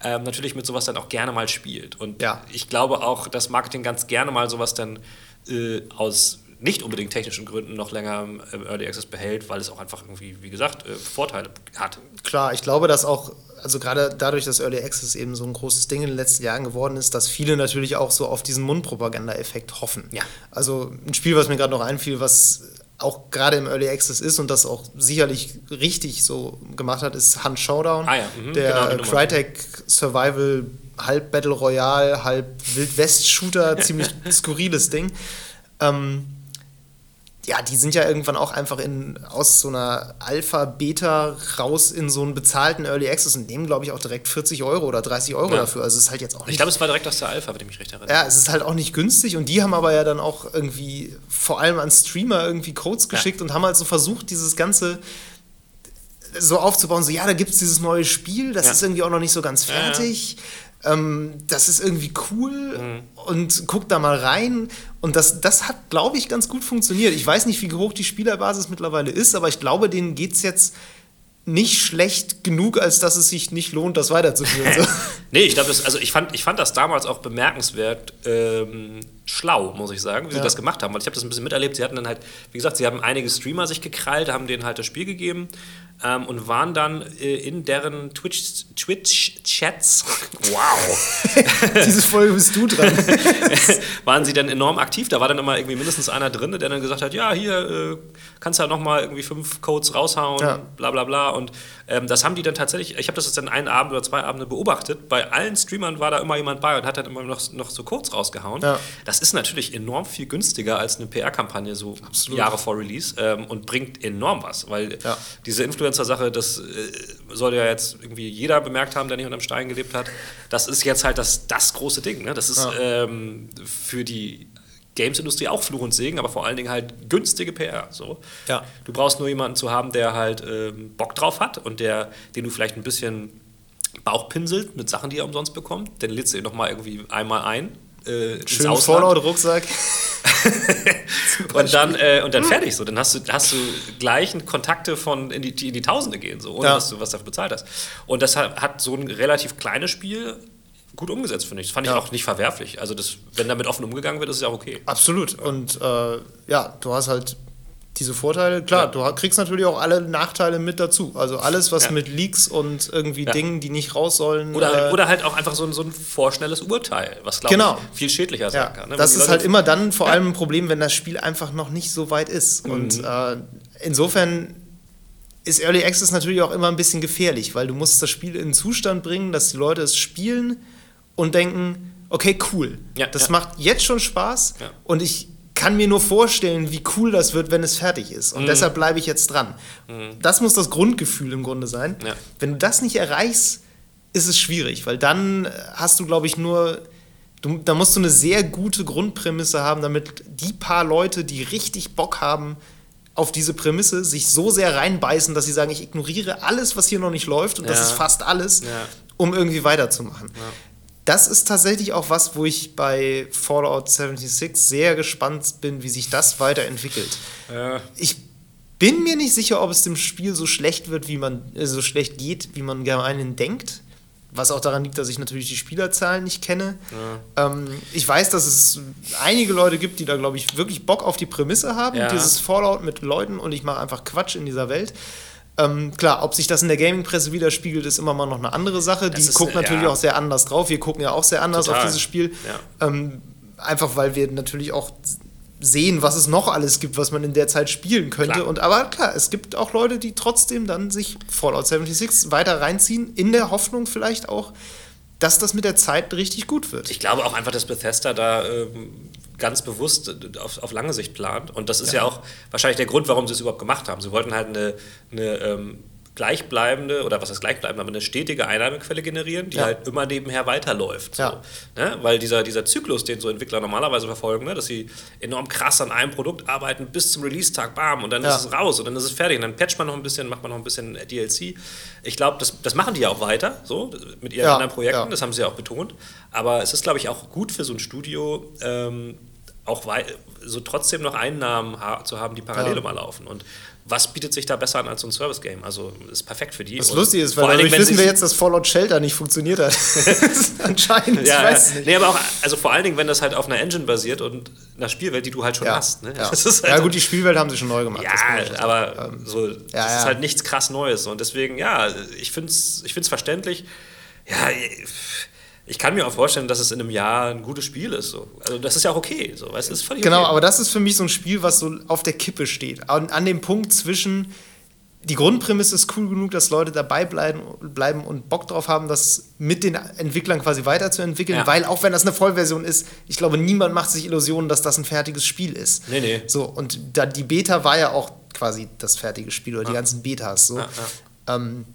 ähm, natürlich mit sowas dann auch gerne mal spielt. Und ja. ich glaube auch, dass Marketing ganz gerne mal sowas dann äh, aus nicht unbedingt technischen Gründen noch länger im Early Access behält, weil es auch einfach irgendwie, wie gesagt, äh, Vorteile hat. Klar, ich glaube, dass auch, also gerade dadurch, dass Early Access eben so ein großes Ding in den letzten Jahren geworden ist, dass viele natürlich auch so auf diesen Mundpropaganda-Effekt hoffen. Ja. Also ein Spiel, was mir gerade noch einfiel, was auch gerade im Early Access ist und das auch sicherlich richtig so gemacht hat, ist Hunt Showdown. Ah ja, mhm, der genau, Crytek Survival halb Battle Royale, halb Wild West Shooter, ziemlich skurriles Ding. Ähm, ja, die sind ja irgendwann auch einfach in, aus so einer Alpha, Beta raus in so einen bezahlten Early Access und nehmen, glaube ich, auch direkt 40 Euro oder 30 Euro ja. dafür. Also es ist halt jetzt auch nicht. Ich glaube, es war direkt aus der Alpha, wenn ich mich recht erinnere. Ja, es ist halt auch nicht günstig und die haben aber ja dann auch irgendwie vor allem an Streamer irgendwie Codes geschickt ja. und haben halt so versucht, dieses ganze so aufzubauen, so ja, da gibt es dieses neue Spiel, das ja. ist irgendwie auch noch nicht so ganz fertig. Ähm, das ist irgendwie cool mhm. und guck da mal rein. Und das, das hat, glaube ich, ganz gut funktioniert. Ich weiß nicht, wie hoch die Spielerbasis mittlerweile ist, aber ich glaube, denen geht es jetzt nicht schlecht genug, als dass es sich nicht lohnt, das weiterzuführen. Nee, ich glaube, also ich fand, ich fand das damals auch bemerkenswert ähm, schlau, muss ich sagen, wie ja. sie das gemacht haben. Weil ich habe das ein bisschen miterlebt. Sie hatten dann halt, wie gesagt, sie haben einige Streamer sich gekrallt, haben denen halt das Spiel gegeben ähm, und waren dann äh, in deren Twitch, Twitch-Chats, wow, Diese Folge bist du dran. waren sie dann enorm aktiv. Da war dann immer irgendwie mindestens einer drin, der dann gesagt hat, ja, hier äh, kannst du ja nochmal irgendwie fünf Codes raushauen, Ja. bla bla bla. Und ähm, das haben die dann tatsächlich, ich habe das jetzt dann einen Abend oder zwei Abende beobachtet. Bei allen Streamern war da immer jemand bei und hat dann immer noch, noch so Codes rausgehauen. Ja. Das ist natürlich enorm viel günstiger als eine PR-Kampagne so Absolut. Jahre vor Release ähm, und bringt enorm was, weil Ja. diese Influencer-Sache, das äh, soll ja jetzt irgendwie jeder bemerkt haben, der nicht unterm Stein gelebt hat. Das ist jetzt halt das, das große Ding. Ne? Das ist ähm, für die Games-Industrie auch Fluch und Segen, aber vor allen Dingen halt günstige PR. So. Ja. Du brauchst nur jemanden zu haben, der halt ähm, Bock drauf hat und der, den du vielleicht ein bisschen Bauch pinselt mit Sachen, die er umsonst bekommt. Dann lädst du ihn nochmal irgendwie einmal ein. Äh, Schönen. Fallout-Rucksack. Und dann, äh, und dann fertig so. Dann hast du, hast du gleichen Kontakte von in die, die in die Tausende gehen, so, ohne Ja. dass du was dafür bezahlt hast. Und das hat, hat so ein relativ kleines Spiel gut umgesetzt, finde ich. Das fand ich Ja. auch nicht verwerflich. Also das, wenn damit offen umgegangen wird, ist es ja auch okay. Absolut. Und äh, ja, du hast halt diese Vorteile. Klar, Ja. du kriegst natürlich auch alle Nachteile mit dazu. Also alles, was Ja. mit Leaks und irgendwie Ja. Dingen, die nicht raus sollen. Oder, äh, oder halt auch einfach so ein, so ein vorschnelles Urteil, was, glaube Genau. ich, viel schädlicher sein kann. ne? das ist halt immer dann vor allem ein Problem, wenn das Spiel einfach noch nicht so weit ist. Mhm. Und äh, insofern ist Early Access natürlich auch immer ein bisschen gefährlich, weil du musst das Spiel in einen Zustand bringen, dass die Leute es spielen und denken, okay, cool. Das macht jetzt schon Spaß und ich kann mir nur vorstellen, wie cool das wird, wenn es fertig ist. Mhm. Und deshalb bleibe ich jetzt dran. Das muss das Grundgefühl im Grunde sein. Ja. Wenn du das nicht erreichst, ist es schwierig, weil dann hast du, glaube ich, nur. Du, da musst du eine sehr gute Grundprämisse haben, damit die paar Leute, die richtig Bock haben auf diese Prämisse, sich so sehr reinbeißen, dass sie sagen, ich ignoriere alles, was hier noch nicht läuft, und das Ja. ist fast alles, Ja. um irgendwie weiterzumachen. Das ist tatsächlich auch was, wo ich bei Fallout 76 sehr gespannt bin, wie sich das weiterentwickelt. Ja. Ich bin mir nicht sicher, ob es dem Spiel so schlecht wird, wie man äh, so schlecht geht, wie man gemeinhin denkt. Was auch daran liegt, dass ich natürlich die Spielerzahlen nicht kenne. Ähm, ich weiß, dass es einige Leute gibt, die da, glaube ich, wirklich Bock auf die Prämisse haben. Ja. Dieses Fallout mit Leuten und ich mache einfach Quatsch in dieser Welt. Ähm, klar, ob sich das in der Gaming-Presse widerspiegelt, ist immer mal noch eine andere Sache. Das Die ist, guckt äh, natürlich ja. auch sehr anders drauf. Wir gucken ja auch sehr anders Total. auf dieses Spiel. Ja. Ähm, einfach weil wir natürlich auch sehen, was es noch alles gibt, was man in der Zeit spielen könnte. Klar. Und aber klar, es gibt auch Leute, die trotzdem dann sich Fallout 76 weiter reinziehen, in der Hoffnung vielleicht auch, dass das mit der Zeit richtig gut wird. Ich glaube auch einfach, dass Bethesda da ähm, ganz bewusst auf, auf lange Sicht plant. Und das ist ja. auch wahrscheinlich der Grund, warum sie es überhaupt gemacht haben. Sie wollten halt eine, eine ähm, gleichbleibende, oder was heißt gleichbleibende, aber eine stetige Einnahmequelle generieren, die Ja. halt immer nebenher weiterläuft. So. Ja. Ne? Weil dieser, dieser Zyklus, den so Entwickler normalerweise verfolgen, ne? dass sie enorm krass an einem Produkt arbeiten bis zum Release-Tag, bam, und dann Ja. ist es raus und dann ist es fertig. Und dann patcht man noch ein bisschen, macht man noch ein bisschen DLC. Ich glaube, das, das machen die ja auch weiter, so, mit ihren anderen Projekten. Das haben sie ja auch betont. Aber es ist, glaube ich, auch gut für so ein Studio, ähm, auch so trotzdem noch Einnahmen ha zu haben, die parallel Ja. immer laufen. Und was bietet sich da besser an als so ein Service-Game? Also ist perfekt für die. Was lustig ist, vor weil allen dadurch wissen wir jetzt, dass Fallout Shelter nicht funktioniert hat. Anscheinend, ja, ich weiß es ja. nicht. Nee, aber auch, also vor allen Dingen, wenn das halt auf einer Engine basiert und einer Spielwelt, die du halt schon Ja, hast. Ne? ja. Ist ja halt- gut, die Spielwelt haben sie schon neu gemacht. Ja, aber Ähm, so, das ja, ist halt nichts krass Neues. Und deswegen, ja, ich finde es ich find's verständlich. Ja, ich kann mir auch vorstellen, dass es in einem Jahr ein gutes Spiel ist. So. Also das ist ja auch okay. So. Weißt, ist völlig Genau, okay. aber das ist für mich so ein Spiel, was so auf der Kippe steht. An, an dem Punkt zwischen, die Grundprämisse ist cool genug, dass Leute dabei bleiben, bleiben und Bock drauf haben, das mit den Entwicklern quasi weiterzuentwickeln, Ja. weil auch wenn das eine Vollversion ist, ich glaube, niemand macht sich Illusionen, dass das ein fertiges Spiel ist. Nee, nee. So, und da, die Beta war ja auch quasi das fertige Spiel oder die ganzen Betas. So. Ja, Ähm,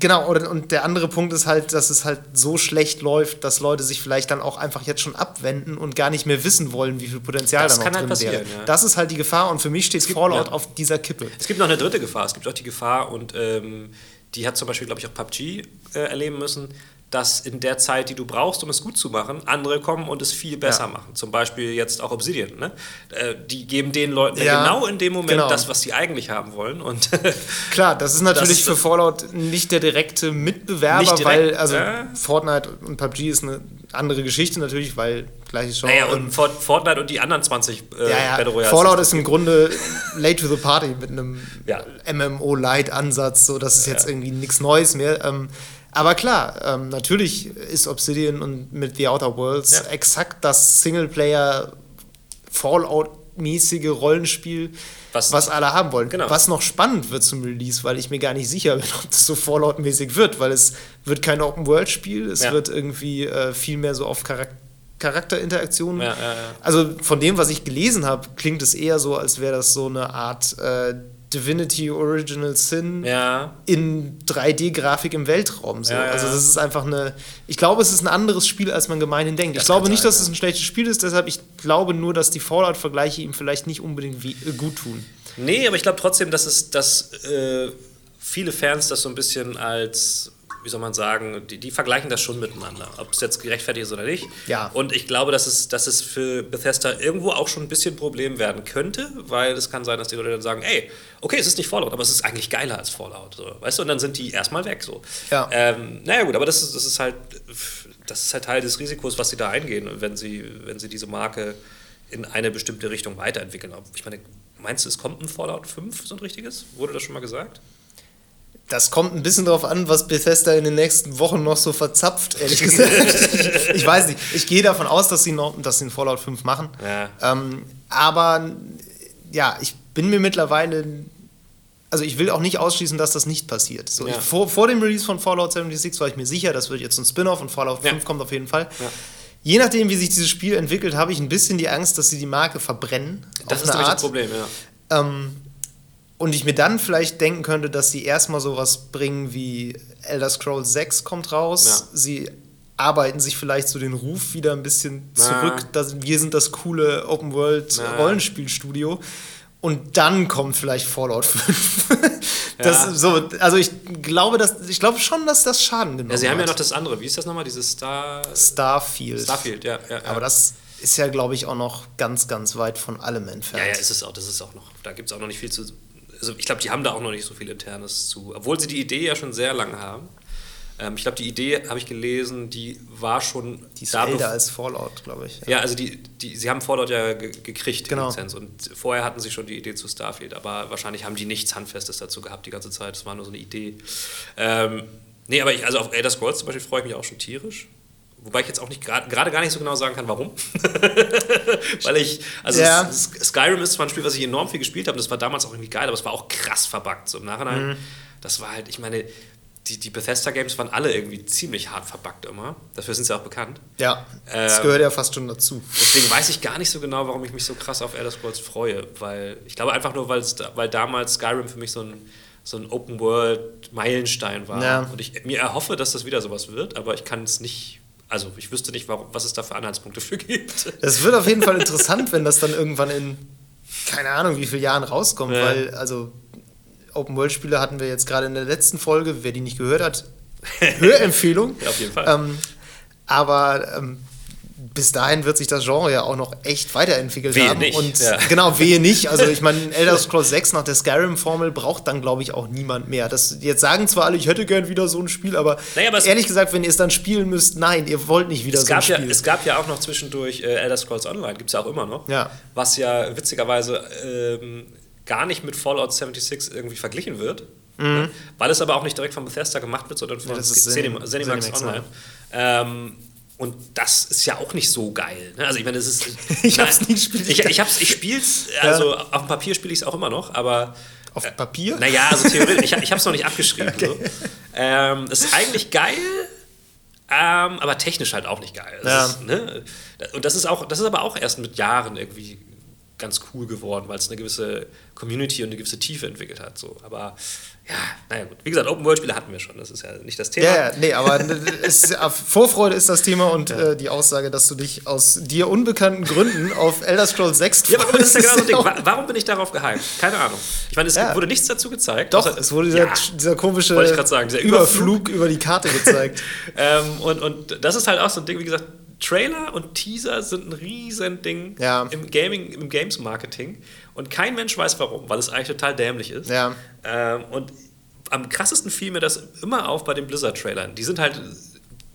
Genau, oder, und der andere Punkt ist halt, dass es halt so schlecht läuft, dass Leute sich vielleicht dann auch einfach jetzt schon abwenden und gar nicht mehr wissen wollen, wie viel Potenzial Das da noch kann drin halt wäre. passieren, ja. Das ist halt die Gefahr und für mich steht Fallout ja. auf dieser Kippe. Es gibt noch eine dritte Gefahr. Es gibt auch die Gefahr, und ähm, die hat zum Beispiel, glaube ich, auch PUBG äh, erleben müssen, dass in der Zeit, die du brauchst, um es gut zu machen, andere kommen und es viel besser Ja. machen. Zum Beispiel jetzt auch Obsidian. Ne? Äh, Die geben den Leuten ja genau in dem Moment genau. das, was sie eigentlich haben wollen. Und Klar, das ist natürlich Das- für Fallout nicht der direkte Mitbewerber, direkt, weil also ja. Fortnite und PUBG ist eine andere Geschichte natürlich, weil gleiches Genre. naja, und- und Fort- Fortnite und die anderen 20 äh, ja, ja. Battle Royales. Fallout ist im Grunde late to the party mit einem Ja. MMO-Light-Ansatz, so das ist jetzt irgendwie nichts Neues mehr. Ähm, aber klar, ähm, natürlich ist Obsidian und mit The Outer Worlds Ja. exakt das Singleplayer Fallout-mäßige Rollenspiel, Was- was, alle haben wollen. Genau. Was noch spannend wird zum Release, weil ich mir gar nicht sicher bin, ob das so Fallout-mäßig wird, weil es wird kein Open-World-Spiel, es Ja. wird irgendwie äh, viel mehr so auf Charak Charakterinteraktionen. Ja. Also von dem, was ich gelesen habe, klingt es eher so, als wäre das so eine Art äh, Divinity Original Sin Ja, in 3D-Grafik im Weltraum. So. Ja, ja, Also das ist einfach eine. Ich glaube, es ist ein anderes Spiel, als man gemeinhin denkt. Das ich glaube nicht, sein, dass es ein schlechtes Spiel ist, deshalb ich glaube nur, dass die Fallout-Vergleiche ihm vielleicht nicht unbedingt wie, äh, gut tun. Nee, aber ich glaube trotzdem, dass es, dass äh, viele Fans das so ein bisschen als, wie soll man sagen, die, die vergleichen das schon miteinander, ob es jetzt gerechtfertigt ist oder nicht. Ja. Und ich glaube, dass es, dass es für Bethesda irgendwo auch schon ein bisschen ein Problem werden könnte, weil es kann sein, dass die Leute dann sagen, ey, okay, es ist nicht Fallout, aber es ist eigentlich geiler als Fallout. So, weißt du, und dann sind die erstmal weg. So. Ja. Ähm, naja gut, aber das ist, das ist halt das ist halt Teil des Risikos, was sie da eingehen, wenn sie, wenn sie diese Marke in eine bestimmte Richtung weiterentwickeln. Ich meine, meinst du, es kommt ein Fallout 5, so ein richtiges? Wurde das schon mal gesagt? Das kommt ein bisschen darauf an, was Bethesda in den nächsten Wochen noch so verzapft, ehrlich gesagt. ich weiß nicht. Ich gehe davon aus, dass sie noch, dass sie einen Fallout 5 machen. Ja. Ähm, aber ja, ich bin mir mittlerweile. Also ich will auch nicht ausschließen, dass das nicht passiert. So, Ja. ich, vor, vor dem Release von Fallout 76 war ich mir sicher, das wird jetzt ein Spin-off und Fallout Ja. 5 kommt auf jeden Fall. Ja. Je nachdem, wie sich dieses Spiel entwickelt, habe ich ein bisschen die Angst, dass sie die Marke verbrennen. Das ist Art. das Problem, ja. Ähm, und ich mir dann vielleicht denken könnte, dass sie erstmal sowas bringen wie Elder Scrolls 6 kommt raus. Ja. Sie arbeiten sich vielleicht so den Ruf wieder ein bisschen Na. zurück. Dass wir sind das coole Open World. Rollenspielstudio. Und dann kommt vielleicht Fallout 5. das, Ja. so, also ich glaube, dass, ich glaube schon, dass das Schaden genommen ja. Sie haben ja hat. noch das andere. Wie ist das nochmal? Dieses Star. Starfield. Starfield, ja. ja, ja. Aber das ist ja, glaube ich, auch noch ganz, ganz weit von allem entfernt. Ja, ja, ist es auch. Das ist auch noch. Da gibt es auch noch nicht viel zu. Also ich glaube, die haben da auch noch nicht so viel Internes zu. Obwohl sie die Idee ja schon sehr lange haben. Ähm, ich glaube, die Idee, habe ich gelesen, die war schon. Die ist da älter als Fallout, glaube ich. Ja, also die, die, sie haben Fallout ja ge gekriegt, Genau. die Lizenz. Und vorher hatten sie schon die Idee zu Starfield, aber wahrscheinlich haben die nichts Handfestes dazu gehabt die ganze Zeit. Das war nur so eine Idee. Ähm, nee, aber ich, also auf Elder Scrolls zum Beispiel freue ich mich auch schon tierisch. Wobei ich jetzt auch nicht gerade gar nicht so genau sagen kann, warum. Weil ich, also Ja. Skyrim ist zwar ein Spiel, was ich enorm viel gespielt habe, das war damals auch irgendwie geil, aber es war auch krass verbuggt. So im Nachhinein, Mhm. das war halt, ich meine, die, die Bethesda-Games waren alle irgendwie ziemlich hart verbuggt immer. Dafür sind sie auch bekannt. Ja, das Ähm, gehört ja fast schon dazu. Deswegen weiß ich gar nicht so genau, warum ich mich so krass auf Elder Scrolls freue, weil ich glaube einfach nur, weil damals Skyrim für mich so ein, so ein Open-World-Meilenstein war. Ja. Und ich mir erhoffe, dass das wieder sowas wird, aber ich kann es nicht, also ich wüsste nicht, warum, was es da für Anhaltspunkte für gibt. Es wird auf jeden Fall interessant, wenn das dann irgendwann in keine Ahnung wie vielen Jahren rauskommt, Ja. weil also Open World Spiele hatten wir jetzt gerade in der letzten Folge, wer die nicht gehört hat, Hörempfehlung. Ja, auf jeden Fall. Ähm, aber ähm, bis dahin wird sich das Genre ja auch noch echt weiterentwickelt Wehe haben. nicht, Und ja. genau, wehe nicht. Also ich meine, Elder Scrolls 6 nach der Skyrim-Formel braucht dann, glaube ich, auch niemand mehr. Das, jetzt sagen zwar alle, ich hätte gern wieder so ein Spiel, aber, Naja, aber ehrlich gesagt, wenn ihr es dann spielen müsst, nein, ihr wollt nicht wieder so ein gab, ja, Spiel. es gab ja auch noch zwischendurch äh, Elder Scrolls Online, gibt es ja auch immer noch. Ja. Was ja witzigerweise ähm, gar nicht mit Fallout 76 irgendwie verglichen wird. Ne? Weil es aber auch nicht direkt von Bethesda gemacht wird, sondern von Mhm. Zenim- Zenimax Zenimax Online. Ähm, und das ist ja auch nicht so geil. Ne? Also ich meine, das ist. Ich hab's nie gespielt. Ich, ich, hab's, ich spiel's, also auf dem Papier spiele ich es auch immer noch, aber. Auf Papier? Naja, also theoretisch, ich, ich habe es noch nicht abgeschrieben. So. Ähm, es ist eigentlich geil, ähm, aber technisch halt auch nicht geil. Ja. ist, ne? Und das ist auch, das ist aber auch erst mit Jahren irgendwie ganz cool geworden, weil es eine gewisse Community und eine gewisse Tiefe entwickelt hat. So. Aber ja, naja gut. Wie gesagt, Open-World-Spiele hatten wir schon, das ist ja nicht das Thema. Ja, ja nee, aber es, Vorfreude ist das Thema und ja. äh, die Aussage, dass du dich aus dir unbekannten Gründen auf Elder Scrolls 6 Ja, aber das ist ja genau so ein Ding. Warum bin ich darauf gehypt? Keine Ahnung. Ich meine, es ja. wurde nichts dazu gezeigt. Doch, es wurde dieser, dieser komische sagen, dieser Überflug, Überflug über die Karte gezeigt. ähm, und, und das ist halt auch so ein Ding, wie gesagt, Trailer und Teaser sind ein Riesending ja. im Gaming, im Games-Marketing. Und kein Mensch weiß warum, weil es eigentlich total dämlich ist. Ja. Ähm, und am krassesten fiel mir das immer auf bei den Blizzard-Trailern. Die sind halt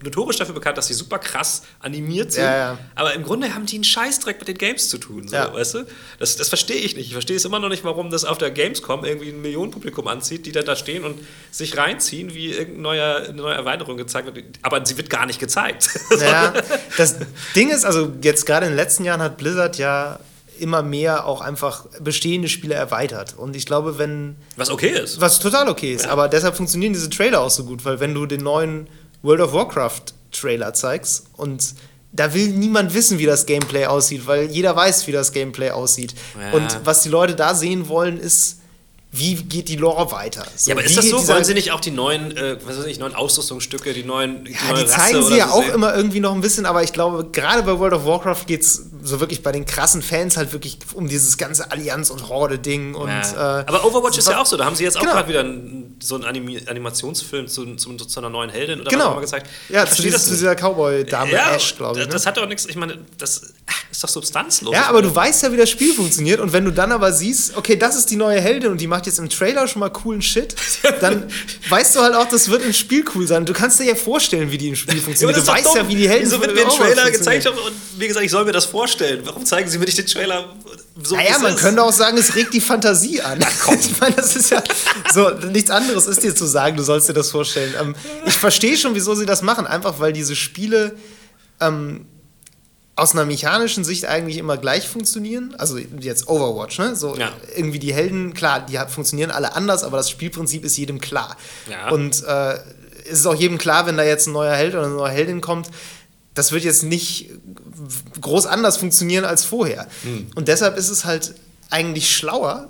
notorisch dafür bekannt, dass sie super krass animiert sind. Ja, ja. Aber im Grunde haben die einen Scheißdreck mit den Games zu tun. So, ja. weißt du? Das, das verstehe ich nicht. Ich verstehe es immer noch nicht, warum das auf der Gamescom irgendwie ein Millionenpublikum anzieht, die dann da stehen und sich reinziehen, wie irgendeine neue, eine neue Erweiterung gezeigt wird. Aber sie wird gar nicht gezeigt. Ja, das Ding ist, also jetzt gerade in den letzten Jahren hat Blizzard ja immer mehr auch einfach bestehende Spiele erweitert. Und ich glaube, wenn. Was okay ist. Was total okay ist. Ja. Aber deshalb funktionieren diese Trailer auch so gut, weil wenn du den neuen World of Warcraft Trailer zeigst und da will niemand wissen, wie das Gameplay aussieht, weil jeder weiß, wie das Gameplay aussieht. Ja. Und was die Leute da sehen wollen, ist wie geht die Lore weiter? So, ja, aber ist das so? Wollen sie nicht auch die neuen, äh, was weiß ich, neuen Ausrüstungsstücke, die neuen die Ja, neue die zeigen Rasse sie ja so auch sehen? immer irgendwie noch ein bisschen, aber ich glaube, gerade bei World of Warcraft geht es so wirklich bei den krassen Fans halt wirklich um dieses ganze Allianz- und Horde-Ding. Ja. Äh, aber Overwatch ist ja auch so, da haben sie jetzt auch genau. gerade wieder einen, so einen Anim Animationsfilm zu, zu, zu, einer neuen Heldin oder genau. was immer gezeigt. Ja, zu, dieses, zu dieser Cowboy-Dame ja, Ash, glaube ich. Ne? Das hat doch nichts, ich meine, das ist doch substanzlos. Ja, aber du weißt ja, wie das Spiel funktioniert und wenn du dann aber siehst, okay, das ist die neue Heldin und die macht jetzt im Trailer schon mal coolen Shit, dann weißt du halt auch, das wird im Spiel cool sein. Du kannst dir ja vorstellen, wie die im Spiel funktioniert. Du weißt dumm. ja, wie die Helden Wieso wird mir ein Trailer gezeigt und wie gesagt, ich soll mir das vorstellen. Warum zeigen sie mir nicht den Trailer so? Naja, man ist? könnte auch sagen, es regt die Fantasie an. Na, komm. Ich meine, das ist ja so, nichts anderes ist dir zu sagen, du sollst dir das vorstellen. Ähm, ich verstehe schon, wieso sie das machen, einfach weil diese Spiele ähm, aus einer mechanischen Sicht eigentlich immer gleich funktionieren. Also jetzt Overwatch, ne? So ja. irgendwie die Helden, klar, die funktionieren alle anders, aber das Spielprinzip ist jedem klar. Ja. Und äh, es ist auch jedem klar, wenn da jetzt ein neuer Held oder eine neue Heldin kommt, das wird jetzt nicht groß anders funktionieren als vorher. Mhm. Und deshalb ist es halt eigentlich schlauer,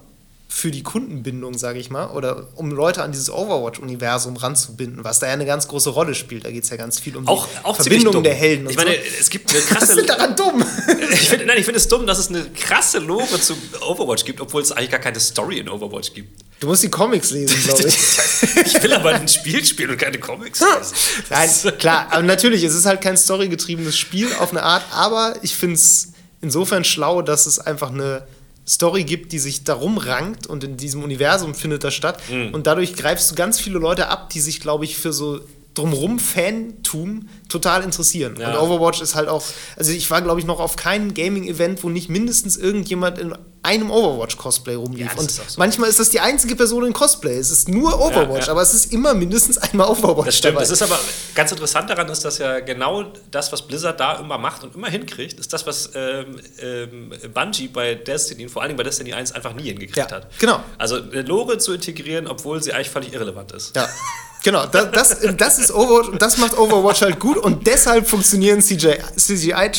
für die Kundenbindung, sage ich mal, oder um Leute an dieses Overwatch-Universum ranzubinden, was da ja eine ganz große Rolle spielt. Da geht es ja ganz viel um auch, die auch Verbindung der Helden. ich meine, so. es gibt eine krasse. Was ist daran dumm? ich find, nein, ich finde es dumm, dass es eine krasse Lore zu Overwatch gibt, obwohl es eigentlich gar keine Story in Overwatch gibt. Du musst die Comics lesen, glaube ich. ich will aber ein Spiel spielen und keine Comics lesen. Nein, klar, aber natürlich, es ist halt kein storygetriebenes Spiel auf eine Art, aber ich finde es insofern schlau, dass es einfach eine Story gibt, die sich darum rankt und in diesem Universum findet das statt. Mhm. Und dadurch greifst du ganz viele Leute ab, die sich, glaube ich, für so drumrum Fantum total interessieren. Ja. Und Overwatch ist halt auch, also ich war, glaube ich, noch auf keinem Gaming-Event, wo nicht mindestens irgendjemand in einem Overwatch-Cosplay rumlief. Ja, und ist so. manchmal ist das die einzige Person in Cosplay. Es ist nur Overwatch, Ja, ja. aber es ist immer mindestens einmal Overwatch. Das stimmt. dabei. Das ist aber ganz interessant daran ist, dass ja genau das, was Blizzard da immer macht und immer hinkriegt, ist das, was ähm, ähm, Bungie bei Destiny, vor allem bei Destiny 1, einfach nie hingekriegt hat. genau. Also eine Lore zu integrieren, obwohl sie eigentlich völlig irrelevant ist. Ja. Genau, das, das, das ist Overwatch das macht Overwatch halt gut und deshalb funktionieren CGI, CGI,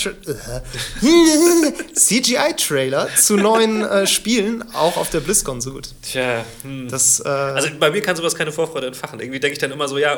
zu neuen äh, Spielen auch auf der BlizzCon so gut. Tja, hm. Das, äh, Also bei mir kann sowas keine Vorfreude entfachen. Irgendwie denke ich dann immer so, ja,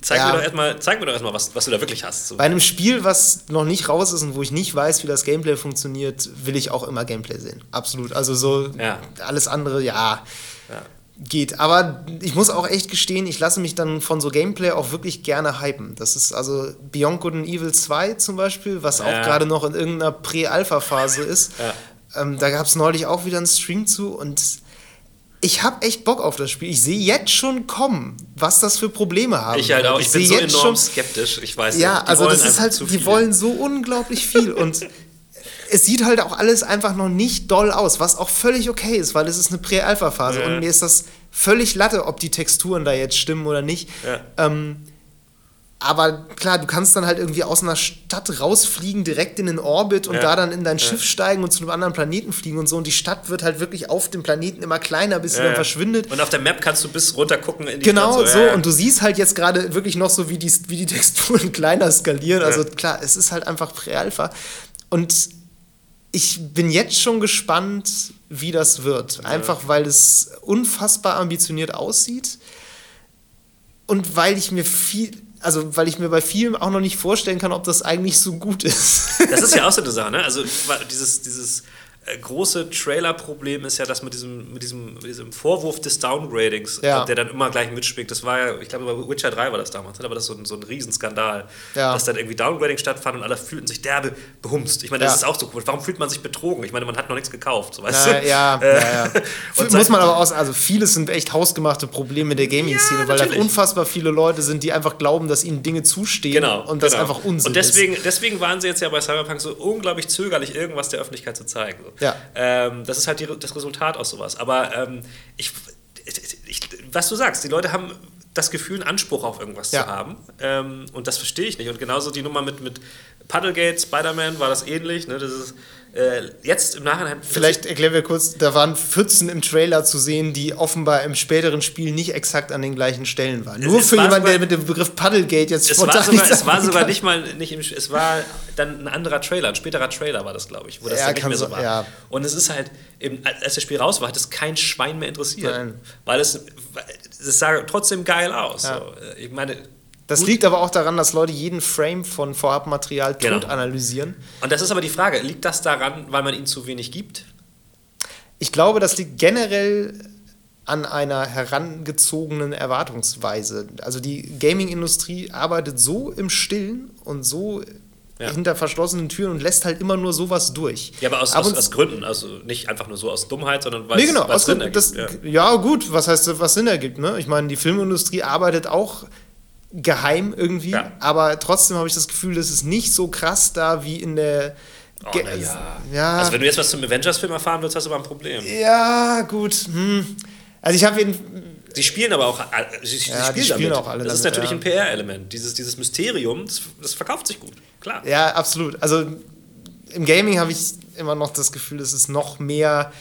zeig Ja. mir doch erstmal, zeig mir doch erstmal, was, was du da wirklich hast. So. bei einem Spiel, was noch nicht raus ist und wo ich nicht weiß, wie das Gameplay funktioniert, will ich auch immer Gameplay sehen. Absolut. Also so Ja. alles andere, ja. Ja. Geht. Aber ich muss auch echt gestehen, ich lasse mich dann von so Gameplay auch wirklich gerne hypen. Das ist also Beyond Good and Evil 2 zum Beispiel, was Ja. auch gerade noch in irgendeiner Prä-Alpha-Phase ist. Ja. Ähm, da gab es neulich auch wieder einen Stream zu und ich habe echt Bock auf das Spiel. Ich sehe jetzt schon kommen, was das für Probleme haben. Ich halt auch, ich, bin sehe so jetzt enorm schon- skeptisch. Ich weiß ja, nicht. Die also das ist halt, die wollen so unglaublich viel und es sieht halt auch alles einfach noch nicht doll aus, was auch völlig okay ist, weil es ist eine Prä-Alpha-Phase Ja. und mir ist das völlig Latte, ob die Texturen da jetzt stimmen oder nicht. Ja. Ähm, aber klar, du kannst dann halt irgendwie aus einer Stadt rausfliegen, direkt in den Orbit und Ja. da dann in dein. Schiff steigen und zu einem anderen Planeten fliegen und so. Und die Stadt wird halt wirklich auf dem Planeten immer kleiner, bis sie dann verschwindet. Und auf der Map kannst du bis runter gucken in die Genau Stadt, so, ja. und du siehst halt jetzt gerade wirklich noch so, wie die, wie die Texturen kleiner skalieren. Also klar, es ist halt einfach Prä-Alpha. Und ich bin jetzt schon gespannt, wie das wird. Einfach weil es unfassbar ambitioniert aussieht und weil ich mir viel, also weil ich mir bei vielen auch noch nicht vorstellen kann, ob das eigentlich so gut ist. Das ist ja auch so eine Sache, ne? Also dieses, dieses große Trailer-Problem ist ja, dass mit diesem, mit diesem, mit diesem Vorwurf des Downgradings, Ja. äh, der dann immer gleich mitschwingt, das war ja, ich glaube, bei Witcher 3 war das damals, ne? aber das ist so ein, so ein Riesenskandal, Ja. dass dann irgendwie Downgrading stattfand und alle fühlten sich derbe behumst. Ich meine, das Ja. ist auch so cool. Warum fühlt man sich betrogen? Ich meine, man hat noch nichts gekauft, so, weißt Ja, du? ja, Äh, ja, ja. Muss man aber aus, also vieles sind echt hausgemachte Probleme der Gaming-Szene, weil da unfassbar viele Leute sind, die einfach glauben, dass ihnen Dinge zustehen Genau. und das genau. einfach Unsinn Und deswegen, deswegen waren sie jetzt ja bei Cyberpunk so unglaublich zögerlich, irgendwas der Öffentlichkeit zu zeigen. So. Ja. Ähm, das ist halt die, das Resultat aus sowas. Aber ähm, ich, ich, was du sagst, die Leute haben das Gefühl, einen Anspruch auf irgendwas Ja. zu haben. Ähm, und das verstehe ich nicht. Und genauso die Nummer mit, mit Puddlegate, Spider-Man war das ähnlich. Ne? Das ist, jetzt im Nachhinein. Vielleicht erklären wir kurz, da waren Pfützen im Trailer zu sehen, die offenbar im späteren Spiel nicht exakt an den gleichen Stellen waren. Nur es für war jemanden, sogar- der mit dem Begriff Puddlegate jetzt Es war, spontan sogar, nichts es war sogar kann. nicht mal nicht im, es war dann ein anderer Trailer, ein späterer Trailer war das, glaube ich, wo das Ja, dann nicht kann mehr so so- war. ja. Und es ist halt, eben, als das Spiel raus war, hat es kein Schwein mehr interessiert. Nein. Weil es, es sah trotzdem geil aus. Ja. So. Ich meine, Das gut. liegt aber auch daran, dass Leute jeden Frame von Vorabmaterial Genau. tot analysieren. Und das ist aber die Frage, liegt das daran, weil man ihnen zu wenig gibt? Ich glaube, das liegt generell an einer herangezogenen Erwartungsweise. Also die Gaming-Industrie arbeitet so im Stillen und so Ja. hinter verschlossenen Türen und lässt halt immer nur sowas durch. Ja, aber aus, Ab aus, aus Gründen, also nicht einfach nur so aus Dummheit, sondern weil Nee, es genau. Aus Sinn Gründen, ergibt. das, ja. ja. gut, was heißt, was Sinn ergibt. Ne? Ich meine, die Filmindustrie arbeitet auch geheim irgendwie, Ja. aber trotzdem habe ich das Gefühl, das ist nicht so krass da wie in der. Oh, Ge- na ja. ja. Also wenn du jetzt was zum Avengers-Film erfahren willst, hast du aber ein Problem. ja, gut. Hm. Also ich habe ihn. Sie spielen aber auch, sie, sie Ja, spielen, spielen auch alle Das ist damit, natürlich ja. ein PR-Element. Dieses, dieses Mysterium, das, das verkauft sich gut, klar. Ja, absolut. Also im Gaming habe ich immer noch das Gefühl, es ist noch mehr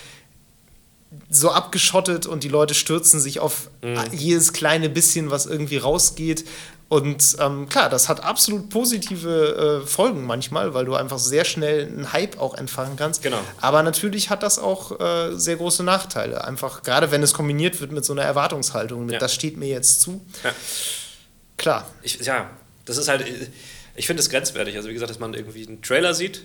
so abgeschottet und die Leute stürzen sich auf Mhm. jedes kleine bisschen, was irgendwie rausgeht. Und ähm, klar, das hat absolut positive äh, Folgen manchmal, weil du einfach sehr schnell einen Hype auch entfachen kannst. Genau. Aber natürlich hat das auch äh, sehr große Nachteile. Einfach, gerade wenn es kombiniert wird mit so einer Erwartungshaltung, mit Ja. das steht mir jetzt zu. Ja. Klar. Ich, ja, das ist halt, ich finde es grenzwertig. Also wie gesagt, dass man irgendwie einen Trailer sieht,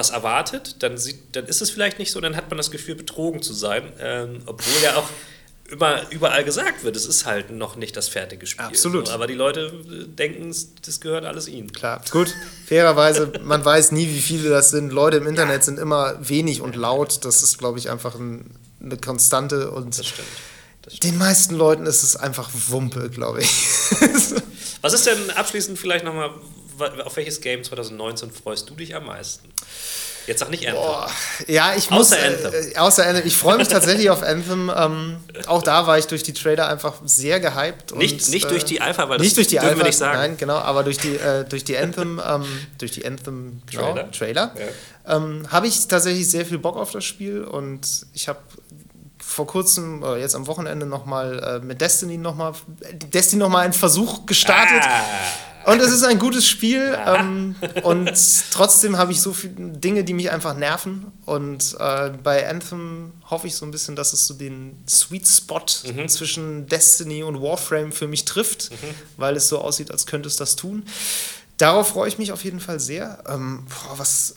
was erwartet, dann, sieht, dann ist es vielleicht nicht so, dann hat man das Gefühl, betrogen zu sein. Ähm, obwohl ja auch immer, überall gesagt wird, es ist halt noch nicht das fertige Spiel. Absolut. So, aber die Leute äh, denken, das gehört alles ihnen. Klar, gut. Fairerweise, man weiß nie, wie viele das sind. Leute im Internet sind immer wenig und laut. Das ist, glaube ich, einfach ein, eine Konstante. Und Das stimmt. Das stimmt. den meisten Leuten ist es einfach Wumpe, glaube ich. Was ist denn abschließend vielleicht nochmal, auf welches Game 2019 freust du dich am meisten? Jetzt sag nicht Anthem. Boah, ja, ich muss. Außer Anthem. Äh, außer Anthem. Ich freue mich tatsächlich auf Anthem. Ähm, auch da war ich durch die Trailer einfach sehr gehypt. Nicht- und, nicht äh, durch die Alpha, weil das nicht durch die dürfen wir Alpha, nicht sagen. Nein, genau, aber durch die, äh, durch die Anthem, ähm, durch die Anthem genau, Trailer. Trailer, ähm, habe ich tatsächlich sehr viel Bock auf das Spiel und ich habe vor kurzem, oder jetzt am Wochenende nochmal äh, mit Destiny nochmal, Destiny nochmal einen Versuch gestartet. Ah. Und es ist ein gutes Spiel. Ähm, und trotzdem habe ich so viele Dinge, die mich einfach nerven. Und äh, bei Anthem hoffe ich so ein bisschen, dass es so den Sweet Spot Mhm. zwischen Destiny und Warframe für mich trifft, weil es so aussieht, als könnte es das tun. Darauf freue ich mich auf jeden Fall sehr. Ähm, boah, was.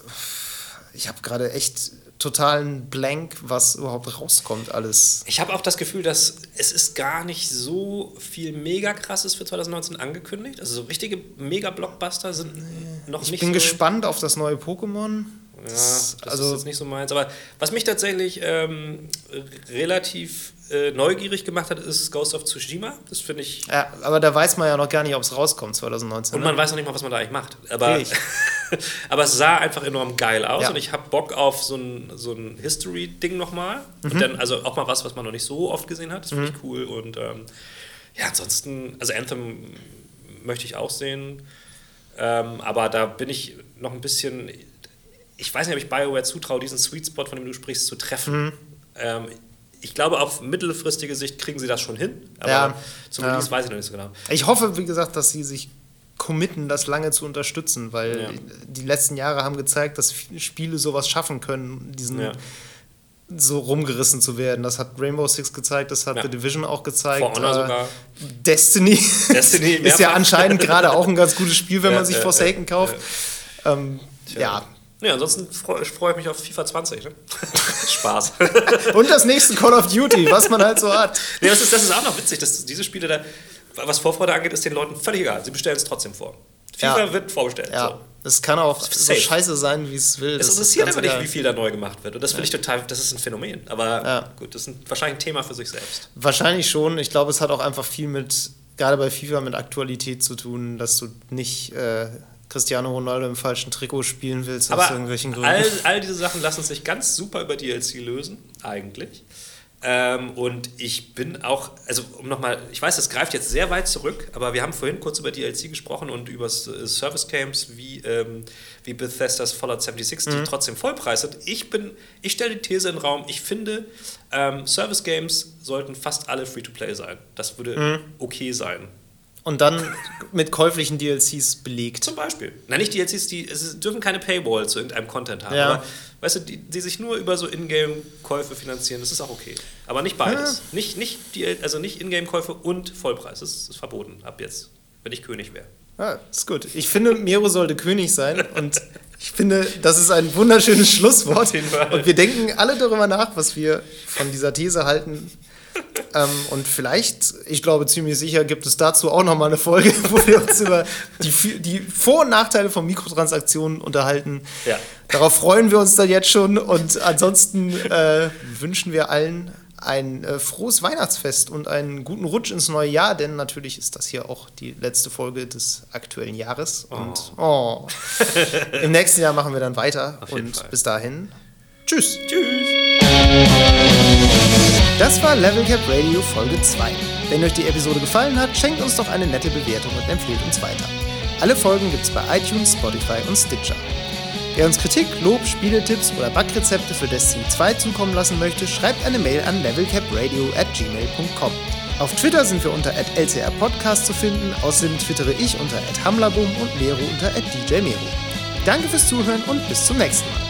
Ich habe gerade echt totalen Blank, was überhaupt rauskommt, alles. Ich habe auch das Gefühl, dass es ist gar nicht so viel mega krasses für 2019 angekündigt. Also so richtige Mega-Blockbuster sind noch Ich nicht bin so. gespannt auf das neue Pokémon. Ja, Das- das also ist jetzt nicht so meins. Aber was mich tatsächlich ähm, relativ äh, neugierig gemacht hat, ist Ghost of Tsushima. Das finde ich. Ja, aber da weiß man ja noch gar nicht, ob es rauskommt 2019. Und ne? man weiß noch nicht mal, was man da eigentlich macht. Aber, aber es sah einfach enorm geil aus Ja. und ich habe Bock auf so ein, so ein History-Ding nochmal. Mhm. Und dann, also auch mal was, was man noch nicht so oft gesehen hat. Das finde ich cool. Und ähm, ja, ansonsten, also Anthem möchte ich auch sehen. Ähm, aber da bin ich noch ein bisschen. Ich weiß nicht, ob ich BioWare zutraue, diesen Sweet Spot, von dem du sprichst, zu treffen. Mhm. Ähm, ich glaube, auf mittelfristige Sicht kriegen sie das schon hin. Aber Ja. zum Ja. Release weiß ich noch nicht so genau. Ich hoffe, wie gesagt, dass sie sich committen, das lange zu unterstützen, weil Ja. die letzten Jahre haben gezeigt, dass Spiele sowas schaffen können, diesen Ja. so rumgerissen zu werden. Das hat Rainbow Six gezeigt, das hat Ja. The Division auch gezeigt. For Honor äh, sogar. Destiny, Destiny ist ja anscheinend gerade auch ein ganz gutes Spiel, wenn Ja, man sich ja, Forsaken ja, kauft. Ähm, ja. Nee, ansonsten freue freu ich mich auf FIFA 20. Ne? Spaß. Und das nächste Call of Duty, was man halt so hat. nee, das, ist, das ist auch noch witzig, dass diese Spiele da, was Vorfreude angeht, ist den Leuten völlig egal. Sie bestellen es trotzdem vor. FIFA Ja. wird vorbestellt. Ja, So. es kann auch so scheiße sein, wie es will. Es interessiert aber nicht, wie viel da neu gemacht wird. Und das finde ich total, das ist ein Phänomen. Aber Ja. gut, das ist ein, wahrscheinlich ein Thema für sich selbst. Wahrscheinlich schon. Ich glaube, es hat auch einfach viel mit, gerade bei FIFA, mit Aktualität zu tun, dass du nicht äh, Cristiano Ronaldo im falschen Trikot spielen willst aus Aber irgendwelchen Gründen. all, all diese Sachen lassen sich ganz super über DLC lösen, eigentlich. Ähm, und ich bin auch, also um nochmal, ich weiß, das greift jetzt sehr weit zurück, aber wir haben vorhin kurz über DLC gesprochen und über äh, Service Games wie, ähm, wie Bethesda's Fallout 76, die trotzdem Vollpreis sind. Ich bin, ich stelle die These in den Raum, ich finde, ähm, Service Games sollten fast alle Free-to-Play sein. Das würde okay sein. Und dann mit käuflichen DLCs belegt. Zum Beispiel. Nein, nicht DLCs, die es dürfen keine Paywall zu irgendeinem Content haben. Ja. Aber weißt du, die, die sich nur über so Ingame-Käufe finanzieren, das ist auch okay. Aber nicht beides. Nicht, nicht die, also nicht Ingame-Käufe und Vollpreis. Das ist, verboten ab jetzt, wenn ich König wäre. Ja, ist gut. Ich finde, Mero sollte König sein und ich finde, das ist ein wunderschönes Schlusswort. Und wir denken alle darüber nach, was wir von dieser These halten. Ähm, und vielleicht, ich glaube ziemlich sicher, gibt es dazu auch nochmal eine Folge, wo wir uns über die, die Vor- und Nachteile von Mikrotransaktionen unterhalten. Ja. Darauf freuen wir uns dann jetzt schon und ansonsten äh, wünschen wir allen ein äh, frohes Weihnachtsfest und einen guten Rutsch ins neue Jahr, denn natürlich ist das hier auch die letzte Folge des aktuellen Jahres. Und oh. im nächsten Jahr machen wir dann weiter. Auf und bis dahin, tschüss. Tschüss! Das war Level Cap Radio Folge 2. Wenn euch die Episode gefallen hat, schenkt uns doch eine nette Bewertung und empfehlt uns weiter. Alle Folgen gibt's bei iTunes, Spotify und Stitcher. Wer uns Kritik, Lob, Spieletipps oder Backrezepte für Destiny 2 zukommen lassen möchte, schreibt eine Mail an levelcapradio at gmail.com. Auf Twitter sind wir unter @lcrpodcast zu finden, außerdem twittere ich unter @hamlabum und Mero unter @djmero. Danke fürs Zuhören und bis zum nächsten Mal.